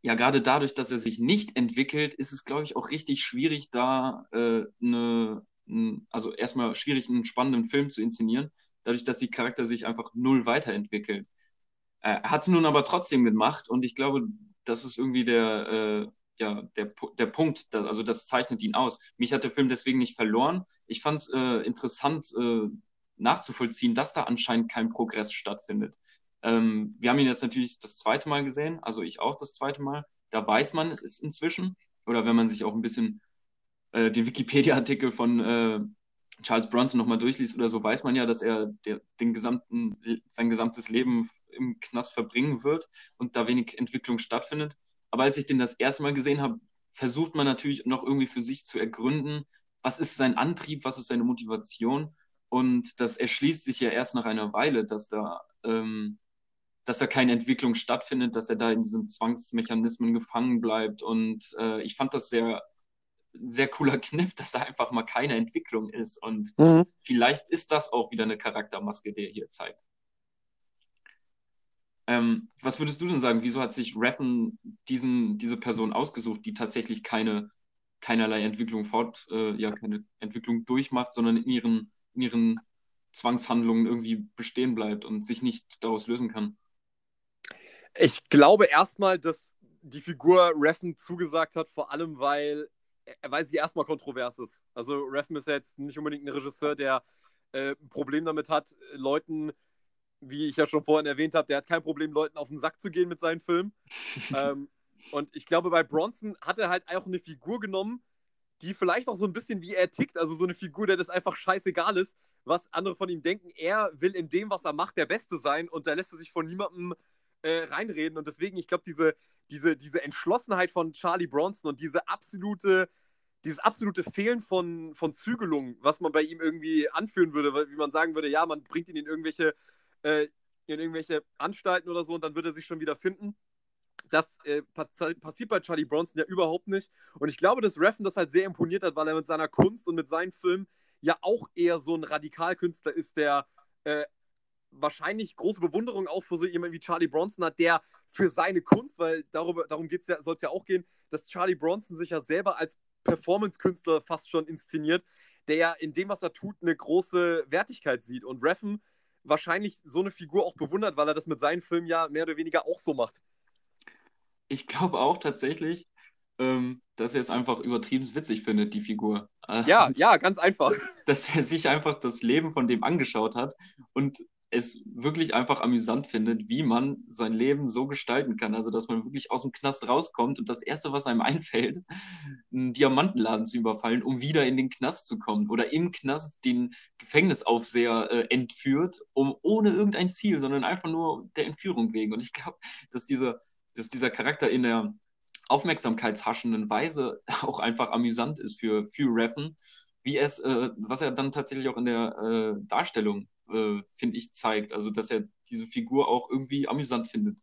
ja, gerade dadurch, dass er sich nicht entwickelt, ist es, glaube ich, auch richtig schwierig, da äh, eine, also erstmal schwierig, einen spannenden Film zu inszenieren, dadurch, dass die Charakter sich einfach null weiterentwickelt. Äh, er hat es nun aber trotzdem gemacht und ich glaube, das ist irgendwie der, äh, ja, der, der Punkt, da, also das zeichnet ihn aus. Mich hat der Film deswegen nicht verloren. Ich fand es äh, interessant äh, nachzuvollziehen, dass da anscheinend kein Progress stattfindet. Ähm, wir haben ihn jetzt natürlich das zweite Mal gesehen, also ich auch das zweite Mal. Da weiß man, es ist inzwischen, oder wenn man sich auch ein bisschen äh, den Wikipedia-Artikel von äh, Charles Bronson nochmal durchliest oder so, weiß man ja, dass er der, den gesamten, sein gesamtes Leben im Knast verbringen wird und da wenig Entwicklung stattfindet. Aber als ich den das erste Mal gesehen habe, versucht man natürlich noch irgendwie für sich zu ergründen, was ist sein Antrieb, was ist seine Motivation. Und das erschließt sich ja erst nach einer Weile, dass da, ähm, dass da keine Entwicklung stattfindet, dass er da in diesen Zwangsmechanismen gefangen bleibt. Und äh, ich fand das sehr, sehr cooler Kniff, dass da einfach mal keine Entwicklung ist. Und mhm. vielleicht ist das auch wieder eine Charaktermaske, die er hier zeigt. Ähm, was würdest du denn sagen? Wieso hat sich Reffen diesen, diese Person ausgesucht, die tatsächlich keine, keinerlei Entwicklung fort, äh, ja, keine Entwicklung durchmacht, sondern in ihren, in ihren Zwangshandlungen irgendwie bestehen bleibt und sich nicht daraus lösen kann? Ich glaube erstmal, dass die Figur Reffen zugesagt hat, vor allem weil, weil sie erstmal kontrovers ist. Also Reffen ist ja jetzt nicht unbedingt ein Regisseur, der äh, ein Problem damit hat, Leuten wie ich ja schon vorhin erwähnt habe, der hat kein Problem, Leuten auf den Sack zu gehen mit seinen Filmen. ähm, und ich glaube, bei Bronson hat er halt auch eine Figur genommen, die vielleicht auch so ein bisschen wie er tickt, also so eine Figur, der das einfach scheißegal ist, was andere von ihm denken. Er will in dem, was er macht, der Beste sein und da lässt er sich von niemandem äh, reinreden. Und deswegen, ich glaube, diese, diese, diese Entschlossenheit von Charlie Bronson und diese absolute, dieses absolute Fehlen von, von Zügelung, was man bei ihm irgendwie anführen würde, wie man sagen würde, ja, man bringt ihn in irgendwelche äh, in irgendwelche Anstalten oder so und dann wird er sich schon wieder finden. Das äh, passiert bei Charlie Bronson ja überhaupt nicht. Und ich glaube, dass Reffen das halt sehr imponiert hat, weil er mit seiner Kunst und mit seinen Filmen ja auch eher so ein Radikalkünstler ist, der äh, wahrscheinlich große Bewunderung auch für so jemanden wie Charlie Bronson hat, der für seine Kunst, weil darüber, darum ja, soll es ja auch gehen, dass Charlie Bronson sich ja selber als Performance-Künstler fast schon inszeniert, der ja in dem, was er tut, eine große Wertigkeit sieht. Und Reffen wahrscheinlich so eine Figur auch bewundert, weil er das mit seinen Filmen ja mehr oder weniger auch so macht. Ich glaube auch tatsächlich, ähm, dass er es einfach übertrieben witzig findet, die Figur. Ja, ja, ganz einfach. Dass er sich einfach das Leben von dem angeschaut hat und es wirklich einfach amüsant findet, wie man sein Leben so gestalten kann. Also, dass man wirklich aus dem Knast rauskommt und das Erste, was einem einfällt, einen Diamantenladen zu überfallen, um wieder in den Knast zu kommen. Oder im Knast den Gefängnisaufseher äh, entführt, um ohne irgendein Ziel, sondern einfach nur der Entführung wegen. Und ich glaube, dass dieser, dass dieser Charakter in der aufmerksamkeitshaschenden Weise auch einfach amüsant ist für, für Reffen, wie es, äh, was er dann tatsächlich auch in der äh, Darstellung äh, finde ich, zeigt. Also, dass er diese Figur auch irgendwie amüsant findet.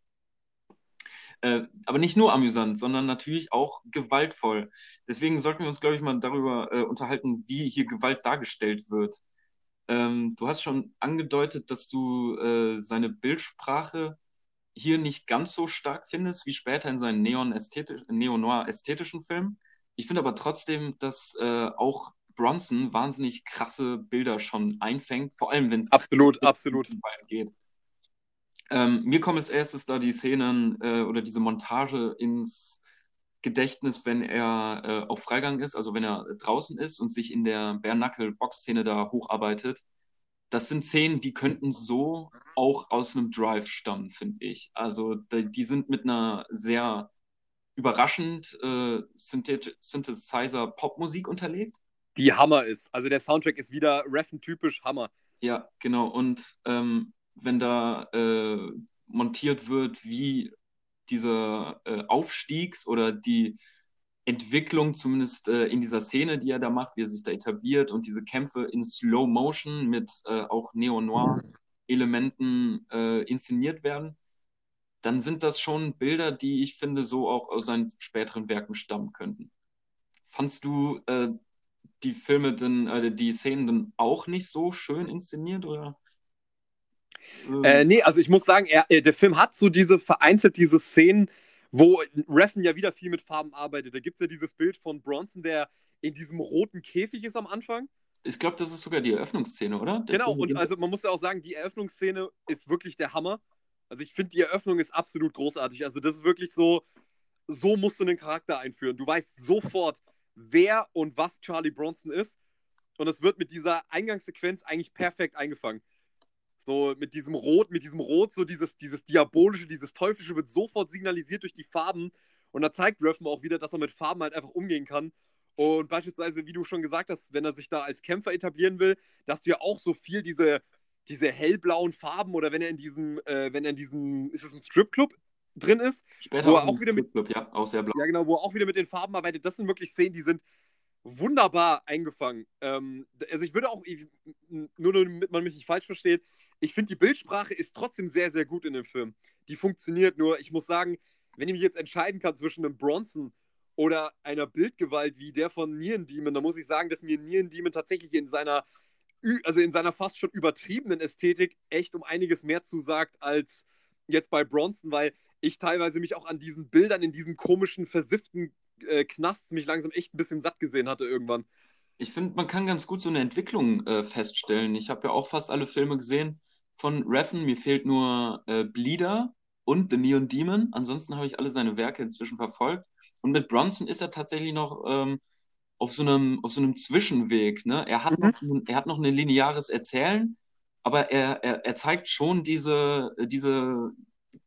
Äh, aber nicht nur amüsant, sondern natürlich auch gewaltvoll. Deswegen sollten wir uns, glaube ich, mal darüber äh, unterhalten, wie hier Gewalt dargestellt wird. Ähm, du hast schon angedeutet, dass du äh, seine Bildsprache hier nicht ganz so stark findest wie später in seinen Neo-Noir-ästhetischen Filmen. Ich finde aber trotzdem, dass äh, auch Bronson wahnsinnig krasse Bilder schon einfängt, vor allem wenn es absolut, absolut geht. Ähm, mir kommen als erstes da die Szenen äh, oder diese Montage ins Gedächtnis, wenn er äh, auf Freigang ist, also wenn er draußen ist und sich in der Bare-Knuckle-Box-Szene da hocharbeitet. Das sind Szenen, die könnten so auch aus einem Drive stammen, finde ich. Also die, sind mit einer sehr überraschend äh, Synthesizer-Popmusik unterlegt. Die Hammer ist. Also der Soundtrack ist wieder Reffen-typisch Hammer. Ja, genau. Und ähm, wenn da äh, montiert wird, wie dieser äh, Aufstiegs- oder die Entwicklung, zumindest äh, in dieser Szene, die er da macht, wie er sich da etabliert und diese Kämpfe in Slow Motion mit äh, auch Neo-Noir-Elementen äh, inszeniert werden, dann sind das schon Bilder, die ich finde, so auch aus seinen späteren Werken stammen könnten. Fandst du äh, die Filme denn, äh, die Szenen dann auch nicht so schön inszeniert oder? Äh, nee, also ich muss sagen, er, äh, der Film hat so diese vereinzelt diese Szenen, wo Reffen ja wieder viel mit Farben arbeitet. Da gibt es ja dieses Bild von Bronson, der in diesem roten Käfig ist am Anfang. Ich glaube, das ist sogar die Eröffnungsszene, oder? Der genau, und also man muss ja auch sagen, die Eröffnungsszene ist wirklich der Hammer. Also ich finde, die Eröffnung ist absolut großartig. Also das ist wirklich so, so musst du einen Charakter einführen. Du weißt sofort, wer und was Charlie Bronson ist. Und es wird mit dieser Eingangssequenz eigentlich perfekt eingefangen. So mit diesem Rot, mit diesem Rot, so dieses, dieses Diabolische, dieses Teuflische wird sofort signalisiert durch die Farben. Und da zeigt Reffen auch wieder, dass er mit Farben halt einfach umgehen kann. Und beispielsweise, wie du schon gesagt hast, wenn er sich da als Kämpfer etablieren will, dass du ja auch so viel diese, diese hellblauen Farben oder wenn er in diesem, äh, wenn er in diesem, ist es ein Stripclub drin ist? Später wo auch, auch wieder mit, ja, auch sehr blau. Ja, genau, wo er auch wieder mit den Farben arbeitet. Das sind wirklich Szenen, die sind wunderbar eingefangen. Ähm, also ich würde auch, nur damit man mich nicht falsch versteht, ich finde, die Bildsprache ist trotzdem sehr, sehr gut in dem Film. Die funktioniert nur. Ich muss sagen, wenn ich mich jetzt entscheiden kann zwischen einem Bronson oder einer Bildgewalt wie der von Nieren Demon, dann muss ich sagen, dass mir Nieren Demon tatsächlich in seiner, also in seiner fast schon übertriebenen Ästhetik echt um einiges mehr zusagt als jetzt bei Bronson, weil ich teilweise mich auch an diesen Bildern in diesen komischen, versifften äh, Knast mich langsam echt ein bisschen satt gesehen hatte irgendwann. Ich finde, man kann ganz gut so eine Entwicklung äh, feststellen. Ich habe ja auch fast alle Filme gesehen von Reffen. Mir fehlt nur äh, Bleeder und The Neon Demon. Ansonsten habe ich alle seine Werke inzwischen verfolgt. Und mit Bronson ist er tatsächlich noch ähm, auf, so einem, auf so einem Zwischenweg. Ne? Er, hat mhm. noch, er hat noch ein lineares Erzählen, aber er, er, er zeigt schon diese, diese,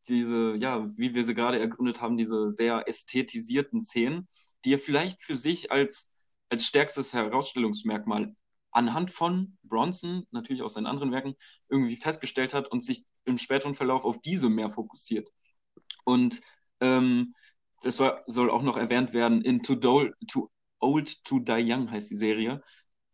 diese, ja, wie wir sie gerade ergründet haben, diese sehr ästhetisierten Szenen, die er vielleicht für sich als, als stärkstes Herausstellungsmerkmal anhand von Bronson, natürlich aus seinen anderen Werken, irgendwie festgestellt hat und sich im späteren Verlauf auf diese mehr fokussiert. Und ähm, das soll, soll, auch noch erwähnt werden, in Too, Dole, Too Old to Die Young heißt die Serie,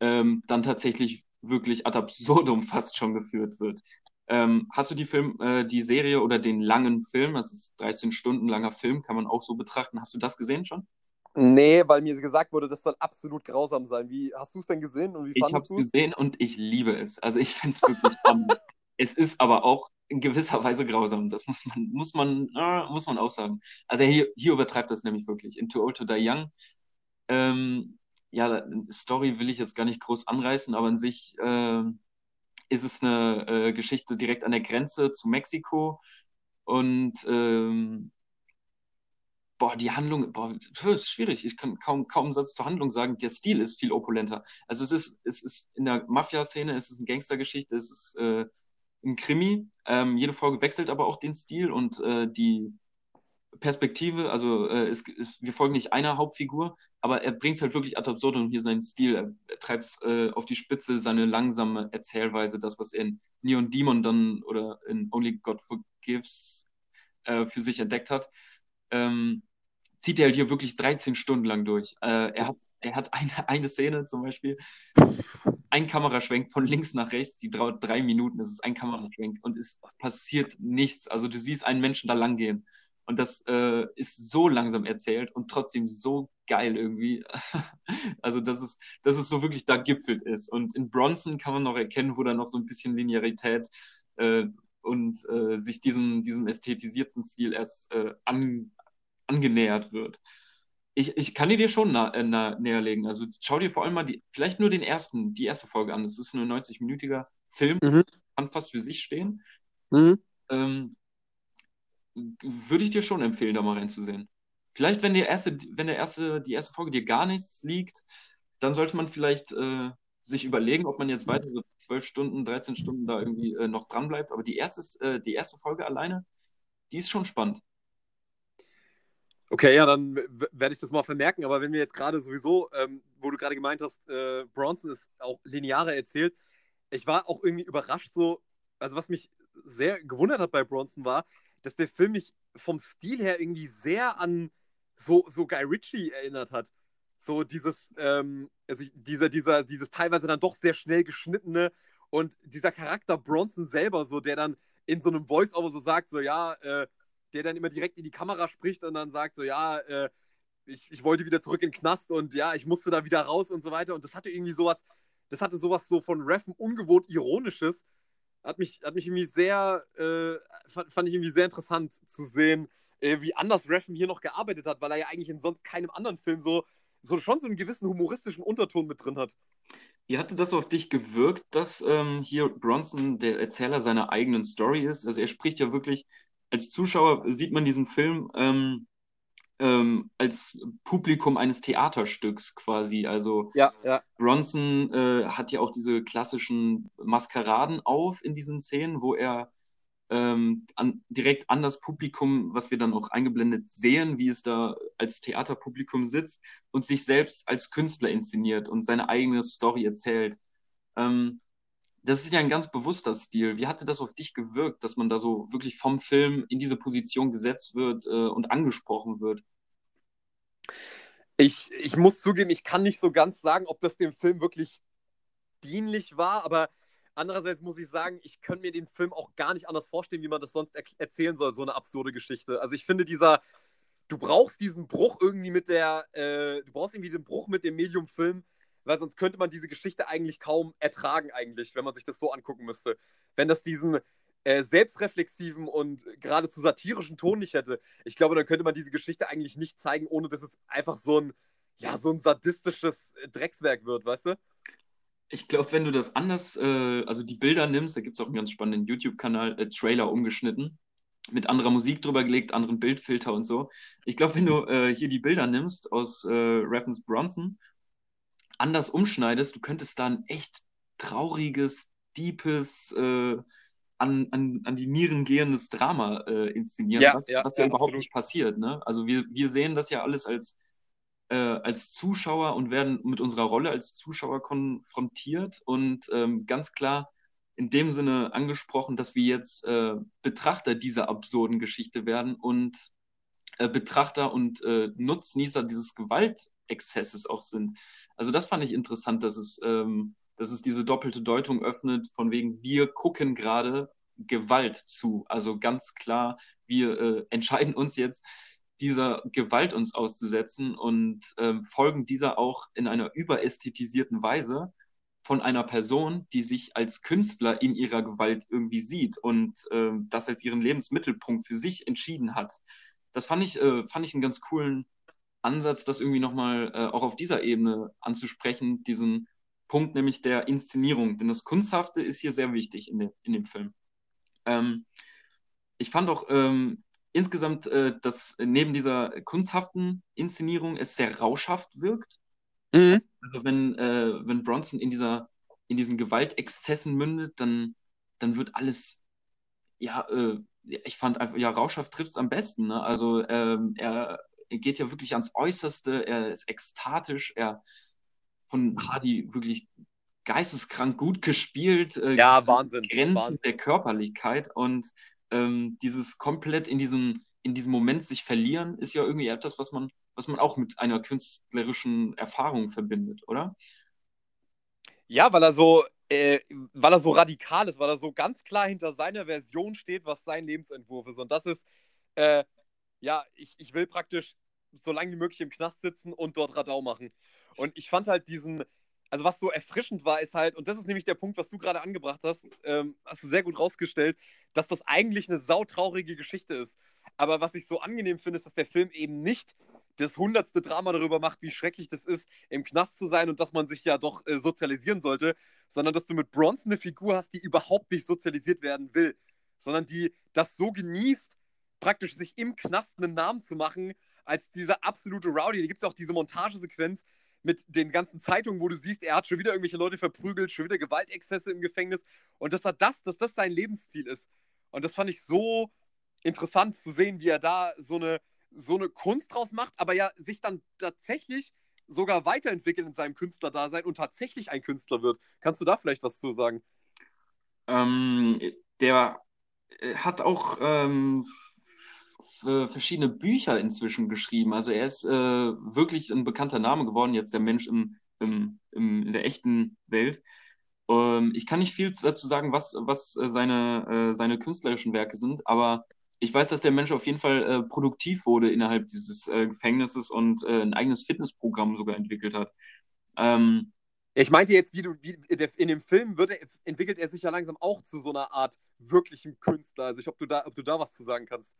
ähm, dann tatsächlich wirklich ad absurdum fast schon geführt wird. Ähm, hast du die Film, äh, die Serie oder den langen Film, das ist 13 Stunden langer Film, kann man auch so betrachten. Hast du das gesehen schon? Nee, weil mir gesagt wurde, das soll absolut grausam sein. Wie hast du es denn gesehen und wie Ich habe es gesehen und ich liebe es. Also ich finde es wirklich spannend. es ist aber auch in gewisser Weise grausam. Das muss man, muss man, äh, muss man auch sagen. Also hier, hier übertreibt das nämlich wirklich. In Too Old to Die Young. Ähm, ja, Story will ich jetzt gar nicht groß anreißen, aber an sich äh, ist es eine äh, Geschichte direkt an der Grenze zu Mexiko und ähm, boah, die Handlung, boah, ist schwierig. Ich kann kaum, kaum einen Satz zur Handlung sagen. Der Stil ist viel opulenter. Also es ist, es ist in der Mafia-Szene, es ist eine Gangstergeschichte, es ist äh, ein Krimi. Ähm, jede Folge wechselt aber auch den Stil und äh, die Perspektive. Also äh, es, es, wir folgen nicht einer Hauptfigur, aber er bringt es halt wirklich ad absurdum hier seinen Stil. Er, er treibt es äh, auf die Spitze, seine langsame Erzählweise, das, was er in Neon Demon dann oder in Only God Forgives äh, für sich entdeckt hat. Ähm, zieht er halt hier wirklich 13 Stunden lang durch. Äh, er hat, er hat eine, eine Szene zum Beispiel, ein Kameraschwenk von links nach rechts, die dauert drei Minuten, das ist ein Kameraschwenk und es passiert nichts. Also du siehst einen Menschen da lang gehen und das äh, ist so langsam erzählt und trotzdem so geil irgendwie. also dass es, dass es so wirklich da gipfelt ist. Und in Bronson kann man noch erkennen, wo da noch so ein bisschen Linearität äh, und äh, sich diesem, diesem ästhetisierten Stil erst äh, an, angenähert wird. Ich, ich kann dir schon na, äh, na, näher legen. Also schau dir vor allem mal die, vielleicht nur den ersten, die erste Folge an. Das ist ein 90-minütiger Film, mhm. kann fast für sich stehen. Mhm. Ähm, würde ich dir schon empfehlen, da mal reinzusehen. vielleicht, wenn, die erste, wenn der erste, die erste Folge dir gar nichts liegt, dann sollte man vielleicht äh, sich überlegen, ob man jetzt weitere 12 Stunden, 13 Stunden da irgendwie äh, noch dran bleibt. Aber die erste, äh, die erste Folge alleine, die ist schon spannend. Okay, ja, dann werde ich das mal vermerken. Aber wenn wir jetzt gerade sowieso, ähm, wo du gerade gemeint hast, äh, Bronson ist auch linearer erzählt, ich war auch irgendwie überrascht, so, also was mich sehr gewundert hat bei Bronson war, dass der Film mich vom Stil her irgendwie sehr an so, so Guy Ritchie erinnert hat. So dieses, ähm, also dieser, dieser, dieses teilweise dann doch sehr schnell geschnittene und dieser Charakter Bronson selber, so der dann in so einem Voice-Over so sagt, so ja, äh, der dann immer direkt in die Kamera spricht und dann sagt so, ja, äh, ich, ich wollte wieder zurück in den Knast und ja, ich musste da wieder raus und so weiter. Und das hatte irgendwie sowas, das hatte sowas so von Reffen ungewohnt Ironisches. Hat mich, hat mich irgendwie sehr, äh, fand, fand, ich irgendwie sehr interessant zu sehen, äh, wie anders Reffen hier noch gearbeitet hat, weil er ja eigentlich in sonst keinem anderen Film so, so schon so einen gewissen humoristischen Unterton mit drin hat. Wie hatte das auf dich gewirkt, dass ähm, hier Bronson der Erzähler seiner eigenen Story ist? Also er spricht ja wirklich, als Zuschauer sieht man diesen Film ähm, ähm, als Publikum eines Theaterstücks quasi. Also ja, ja. Bronson äh, hat ja auch diese klassischen Maskeraden auf in diesen Szenen, wo er ähm, an, direkt an das Publikum, was wir dann auch eingeblendet sehen, wie es da als Theaterpublikum sitzt und sich selbst als Künstler inszeniert und seine eigene Story erzählt. Ähm, das ist ja ein ganz bewusster Stil. Wie hatte das auf dich gewirkt, dass man da so wirklich vom Film in diese Position gesetzt wird äh, und angesprochen wird? Ich, ich muss zugeben, ich kann nicht so ganz sagen, ob das dem Film wirklich dienlich war, aber andererseits muss ich sagen, ich könnte mir den Film auch gar nicht anders vorstellen, wie man das sonst er erzählen soll, so eine absurde Geschichte. Also ich finde dieser, du brauchst diesen Bruch irgendwie mit der, äh, du brauchst irgendwie den Bruch mit dem Medium-Film, weil sonst könnte man diese Geschichte eigentlich kaum ertragen, eigentlich, wenn man sich das so angucken müsste. Wenn das diesen äh, selbstreflexiven und geradezu satirischen Ton nicht hätte, ich glaube, dann könnte man diese Geschichte eigentlich nicht zeigen, ohne dass es einfach so ein, ja, so ein sadistisches Dreckswerk wird, weißt du? Ich glaube, wenn du das anders, äh, also die Bilder nimmst, da gibt es auch einen ganz spannenden YouTube-Kanal, äh, Trailer umgeschnitten, mit anderer Musik drüber gelegt, anderen Bildfilter und so. Ich glaube, wenn du äh, hier die Bilder nimmst aus äh, Reference Bronson anders umschneidest, du könntest da ein echt trauriges, deepes, äh, an, an, an die Nieren gehendes Drama äh, inszenieren, ja, was ja, was ja, ja überhaupt absolut. nicht passiert. Ne? Also wir, wir sehen das ja alles als, äh, als Zuschauer und werden mit unserer Rolle als Zuschauer konfrontiert und ähm, ganz klar in dem Sinne angesprochen, dass wir jetzt äh, Betrachter dieser absurden Geschichte werden und äh, Betrachter und äh, Nutznießer dieses Gewaltexzesses auch sind. Also das fand ich interessant, dass es, ähm, dass es diese doppelte Deutung öffnet, von wegen wir gucken gerade Gewalt zu. Also ganz klar, wir äh, entscheiden uns jetzt, dieser Gewalt uns auszusetzen und äh, folgen dieser auch in einer überästhetisierten Weise von einer Person, die sich als Künstler in ihrer Gewalt irgendwie sieht und äh, das als ihren Lebensmittelpunkt für sich entschieden hat das fand ich, äh, fand ich einen ganz coolen Ansatz, das irgendwie nochmal äh, auch auf dieser Ebene anzusprechen, diesen Punkt nämlich der Inszenierung. Denn das Kunsthafte ist hier sehr wichtig in, de, in dem Film. Ähm, ich fand auch ähm, insgesamt, äh, dass neben dieser kunsthaften Inszenierung es sehr rauschhaft wirkt. Mhm. Also wenn, äh, wenn Bronson in, dieser, in diesen Gewaltexzessen mündet, dann, dann wird alles ja, äh, ich fand einfach, ja, Rauschhaft trifft es am besten. Ne? Also ähm, er, er, geht ja wirklich ans Äußerste, er ist ekstatisch, er von Hardy wirklich geisteskrank gut gespielt. Äh, ja, Wahnsinn. Grenzen Wahnsinn. der Körperlichkeit und ähm, dieses komplett in diesem, in diesem Moment sich verlieren, ist ja irgendwie etwas, was man, was man auch mit einer künstlerischen Erfahrung verbindet, oder? Ja, weil er so, äh, weil er so radikal ist, weil er so ganz klar hinter seiner Version steht, was sein Lebensentwurf ist. Und das ist, äh, ja, ich, ich will praktisch so lange wie möglich im Knast sitzen und dort Radau machen. Und ich fand halt diesen, also was so erfrischend war, ist halt, und das ist nämlich der Punkt, was du gerade angebracht hast, ähm, hast du sehr gut rausgestellt, dass das eigentlich eine sautraurige Geschichte ist. Aber was ich so angenehm finde, ist, dass der Film eben nicht das hundertste Drama darüber macht, wie schrecklich das ist, im Knast zu sein und dass man sich ja doch äh, sozialisieren sollte, sondern dass du mit Bronson eine Figur hast, die überhaupt nicht sozialisiert werden will, sondern die das so genießt, praktisch sich im Knast einen Namen zu machen, als dieser absolute Rowdy. Da gibt es auch diese Montagesequenz mit den ganzen Zeitungen, wo du siehst, er hat schon wieder irgendwelche Leute verprügelt, schon wieder Gewaltexzesse im Gefängnis und dass er das, dass das sein Lebensziel ist. Und das fand ich so interessant zu sehen, wie er da so eine, so eine Kunst draus macht, aber ja sich dann tatsächlich sogar weiterentwickelt in seinem Künstlerdasein und tatsächlich ein Künstler wird. Kannst du da vielleicht was zu sagen? Ähm, der hat auch ähm, verschiedene Bücher inzwischen geschrieben. Also er ist äh, wirklich ein bekannter Name geworden, jetzt der Mensch im, im, im in der echten Welt. Ähm, ich kann nicht viel dazu sagen, was, was äh, seine, äh, seine künstlerischen Werke sind, aber ich weiß, dass der Mensch auf jeden Fall äh, produktiv wurde innerhalb dieses äh, Gefängnisses und äh, ein eigenes Fitnessprogramm sogar entwickelt hat. Ähm, ich meinte jetzt, wie du, wie in dem Film wird entwickelt er sich ja langsam auch zu so einer Art wirklichen Künstler. Also ich, ob du da, ob du da was zu sagen kannst.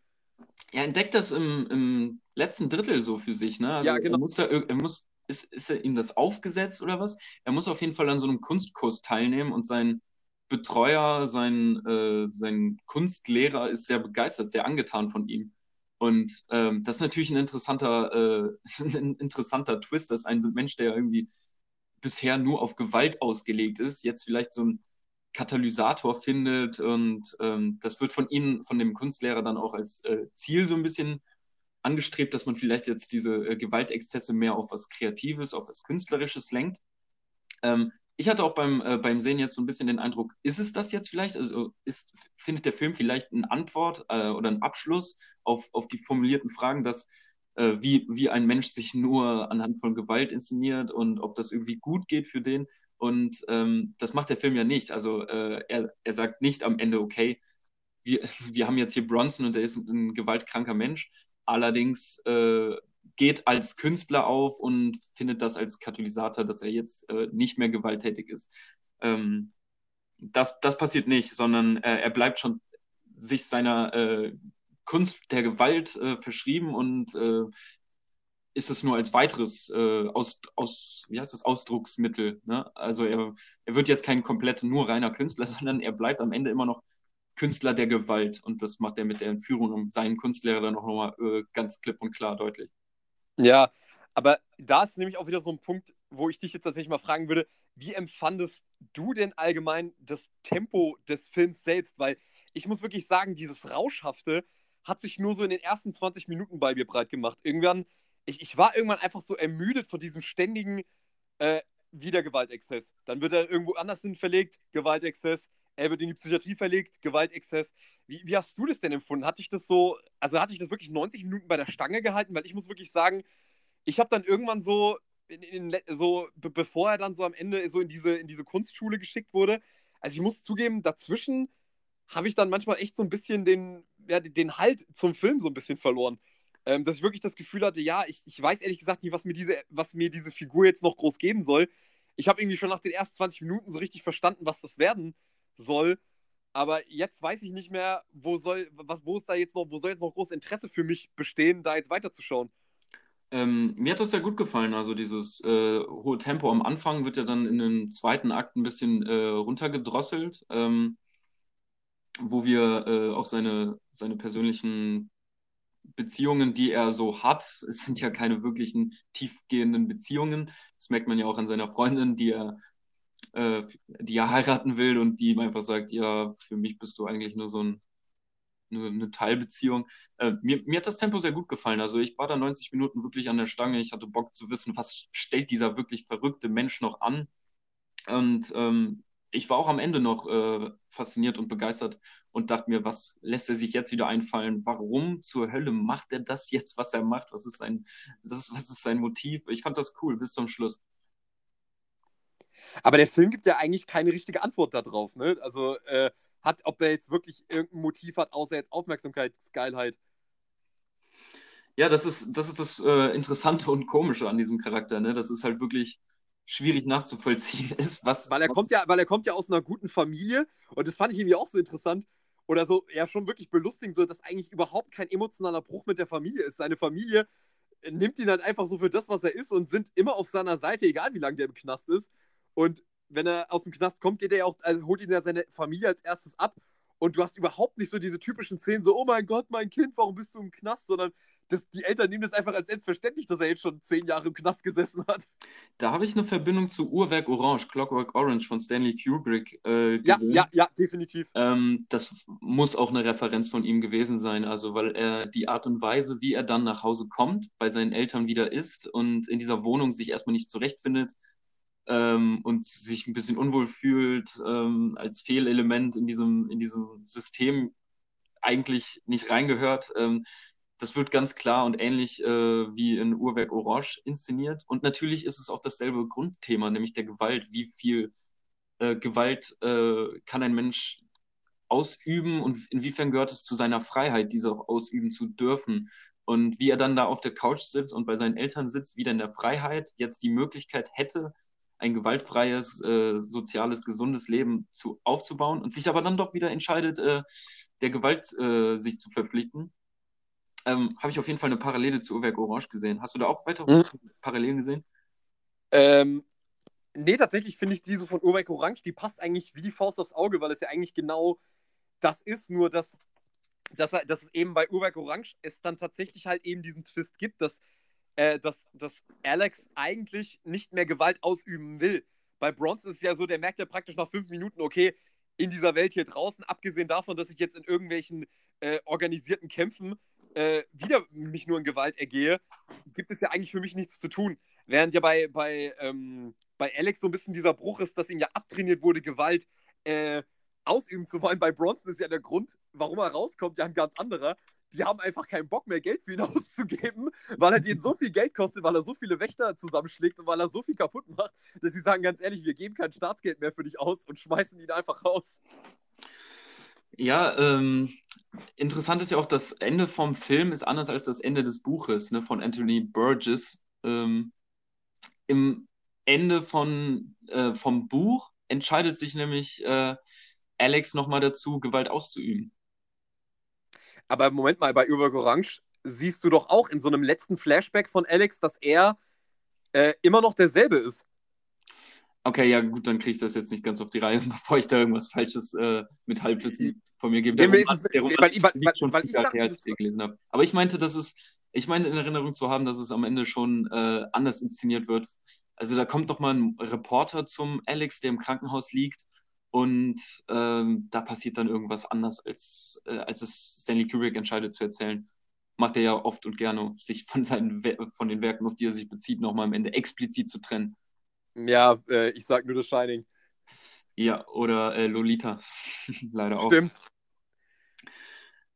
Er entdeckt das im, im letzten Drittel so für sich, ne? Also ja, genau. Er muss, da, er muss ist, ist er ihm das aufgesetzt oder was? Er muss auf jeden Fall an so einem Kunstkurs teilnehmen und sein Betreuer, sein, äh, sein Kunstlehrer ist sehr begeistert, sehr angetan von ihm. Und ähm, das ist natürlich ein interessanter, äh, ein interessanter Twist, dass ein Mensch, der irgendwie bisher nur auf Gewalt ausgelegt ist, jetzt vielleicht so ein Katalysator findet und ähm, das wird von ihnen, von dem Kunstlehrer dann auch als äh, Ziel so ein bisschen angestrebt, dass man vielleicht jetzt diese äh, Gewaltexzesse mehr auf was Kreatives, auf was Künstlerisches lenkt. Ähm, ich hatte auch beim, äh, beim Sehen jetzt so ein bisschen den Eindruck, ist es das jetzt vielleicht? Also ist, findet der Film vielleicht eine Antwort äh, oder einen Abschluss auf, auf die formulierten Fragen, dass äh, wie, wie ein Mensch sich nur anhand von Gewalt inszeniert und ob das irgendwie gut geht für den? Und ähm, das macht der Film ja nicht. Also äh, er, er sagt nicht am Ende, okay, wir, wir haben jetzt hier Bronson und er ist ein gewaltkranker Mensch. Allerdings äh, geht als Künstler auf und findet das als Katalysator, dass er jetzt äh, nicht mehr gewalttätig ist. Ähm, das, das passiert nicht, sondern äh, er bleibt schon sich seiner äh, Kunst der Gewalt äh, verschrieben und ist es nur als weiteres äh, aus, aus, wie heißt das, Ausdrucksmittel. Ne? Also er, er wird jetzt kein komplett nur reiner Künstler, sondern er bleibt am Ende immer noch Künstler der Gewalt. Und das macht er mit der Entführung um seinen Kunstlehrer dann auch nochmal äh, ganz klipp und klar deutlich. Ja, aber da ist nämlich auch wieder so ein Punkt, wo ich dich jetzt tatsächlich mal fragen würde, wie empfandest du denn allgemein das Tempo des Films selbst? Weil ich muss wirklich sagen, dieses Rauschhafte hat sich nur so in den ersten 20 Minuten bei mir breit gemacht. Irgendwann ich, ich war irgendwann einfach so ermüdet von diesem ständigen äh, Wiedergewaltexzess. Dann wird er irgendwo anders hin verlegt, Gewaltexzess. Er wird in die Psychiatrie verlegt, Gewaltexzess. Wie, wie hast du das denn empfunden? Hatte ich das so, also hatte ich das wirklich 90 Minuten bei der Stange gehalten? Weil ich muss wirklich sagen, ich habe dann irgendwann so, in, in, so bevor er dann so am Ende so in diese, in diese Kunstschule geschickt wurde, also ich muss zugeben, dazwischen habe ich dann manchmal echt so ein bisschen den, ja, den Halt zum Film so ein bisschen verloren ähm, dass ich wirklich das Gefühl hatte, ja, ich, ich weiß ehrlich gesagt nicht, was mir, diese, was mir diese Figur jetzt noch groß geben soll. Ich habe irgendwie schon nach den ersten 20 Minuten so richtig verstanden, was das werden soll. Aber jetzt weiß ich nicht mehr, wo soll, was, wo ist da jetzt noch, wo soll jetzt noch großes Interesse für mich bestehen, da jetzt weiterzuschauen. Ähm, mir hat das ja gut gefallen. Also dieses äh, hohe Tempo am Anfang wird ja dann in dem zweiten Akt ein bisschen äh, runtergedrosselt, ähm, wo wir äh, auch seine, seine persönlichen Beziehungen, die er so hat, es sind ja keine wirklichen tiefgehenden Beziehungen. Das merkt man ja auch an seiner Freundin, die er, äh, die er heiraten will und die ihm einfach sagt, ja, für mich bist du eigentlich nur so ein, nur eine Teilbeziehung. Äh, mir, mir hat das Tempo sehr gut gefallen. Also ich war da 90 Minuten wirklich an der Stange. Ich hatte Bock zu wissen, was stellt dieser wirklich verrückte Mensch noch an. Und ähm, ich war auch am Ende noch äh, fasziniert und begeistert und dachte mir, was lässt er sich jetzt wieder einfallen? Warum zur Hölle macht er das jetzt, was er macht? Was ist sein, was ist sein Motiv? Ich fand das cool bis zum Schluss. Aber der Film gibt ja eigentlich keine richtige Antwort darauf, ne? Also, äh, hat, ob er jetzt wirklich irgendein Motiv hat, außer jetzt Aufmerksamkeitsgeilheit. Ja, das ist das, ist das äh, Interessante und Komische an diesem Charakter, ne? Das ist halt wirklich schwierig nachzuvollziehen ist. Was, weil, er was kommt ja, weil er kommt ja aus einer guten Familie und das fand ich irgendwie auch so interessant oder so, ja, schon wirklich belustigend, so dass eigentlich überhaupt kein emotionaler Bruch mit der Familie ist. Seine Familie nimmt ihn halt einfach so für das, was er ist und sind immer auf seiner Seite, egal wie lange der im Knast ist. Und wenn er aus dem Knast kommt, geht er ja auch, also holt ihn ja seine Familie als erstes ab Und du hast überhaupt nicht so diese typischen Szenen, so, oh mein Gott, mein Kind, warum bist du im Knast? Sondern das, die Eltern nehmen das einfach als selbstverständlich, dass er jetzt schon zehn Jahre im Knast gesessen hat. Da habe ich eine Verbindung zu Uhrwerk Orange, Clockwork Orange von Stanley Kubrick äh, gesehen. Ja, ja, ja, definitiv. Ähm, das muss auch eine Referenz von ihm gewesen sein, also weil er die Art und Weise, wie er dann nach Hause kommt, bei seinen Eltern wieder ist und in dieser Wohnung sich erstmal nicht zurechtfindet, ähm, und sich ein bisschen unwohl fühlt, ähm, als Fehlelement in diesem, in diesem System eigentlich nicht reingehört. Ähm, das wird ganz klar und ähnlich äh, wie in Uhrwerk Orange inszeniert. Und natürlich ist es auch dasselbe Grundthema, nämlich der Gewalt. Wie viel äh, Gewalt äh, kann ein Mensch ausüben und inwiefern gehört es zu seiner Freiheit, diese auch ausüben zu dürfen? Und wie er dann da auf der Couch sitzt und bei seinen Eltern sitzt, wieder in der Freiheit, jetzt die Möglichkeit hätte, ein gewaltfreies, äh, soziales, gesundes Leben zu, aufzubauen und sich aber dann doch wieder entscheidet, äh, der Gewalt äh, sich zu verpflichten, ähm, habe ich auf jeden Fall eine Parallele zu Uwerk Orange gesehen. Hast du da auch weitere mhm. Parallelen gesehen? Ähm, nee, tatsächlich finde ich diese von Uwerk Orange, die passt eigentlich wie die Faust aufs Auge, weil es ja eigentlich genau das ist, nur dass, dass, dass es eben bei Uwerk Orange es dann tatsächlich halt eben diesen Twist gibt, dass äh, dass, dass Alex eigentlich nicht mehr Gewalt ausüben will. Bei Bronson ist es ja so, der merkt ja praktisch nach fünf Minuten, okay, in dieser Welt hier draußen, abgesehen davon, dass ich jetzt in irgendwelchen äh, organisierten Kämpfen äh, wieder mich nur in Gewalt ergehe, gibt es ja eigentlich für mich nichts zu tun. Während ja bei, bei, ähm, bei Alex so ein bisschen dieser Bruch ist, dass ihm ja abtrainiert wurde, Gewalt äh, ausüben zu wollen. Bei Bronson ist ja der Grund, warum er rauskommt, ja ein ganz anderer die haben einfach keinen Bock mehr, Geld für ihn auszugeben, weil er denen so viel Geld kostet, weil er so viele Wächter zusammenschlägt und weil er so viel kaputt macht, dass sie sagen, ganz ehrlich, wir geben kein Staatsgeld mehr für dich aus und schmeißen ihn einfach raus. Ja, ähm, interessant ist ja auch, das Ende vom Film ist anders als das Ende des Buches ne, von Anthony Burgess. Ähm, Im Ende von, äh, vom Buch entscheidet sich nämlich äh, Alex nochmal dazu, Gewalt auszuüben. Aber Moment mal, bei Überg Orange siehst du doch auch in so einem letzten Flashback von Alex, dass er äh, immer noch derselbe ist. Okay, ja gut, dann kriege ich das jetzt nicht ganz auf die Reihe, bevor ich da irgendwas Falsches äh, mit Halbwissen von mir gebe. Der Roman, es, der Roman weil, weil, liegt schon weil, viel dachte, als ich den gelesen habe. Aber ich meinte, dass es, ich meine in Erinnerung zu haben, dass es am Ende schon äh, anders inszeniert wird. Also da kommt doch mal ein Reporter zum Alex, der im Krankenhaus liegt und ähm, da passiert dann irgendwas anders, als, äh, als es Stanley Kubrick entscheidet zu erzählen. Macht er ja oft und gerne, sich von, seinen von den Werken, auf die er sich bezieht, nochmal am Ende explizit zu trennen. Ja, äh, ich sag nur The Shining. Ja, oder äh, Lolita. Leider auch. Stimmt.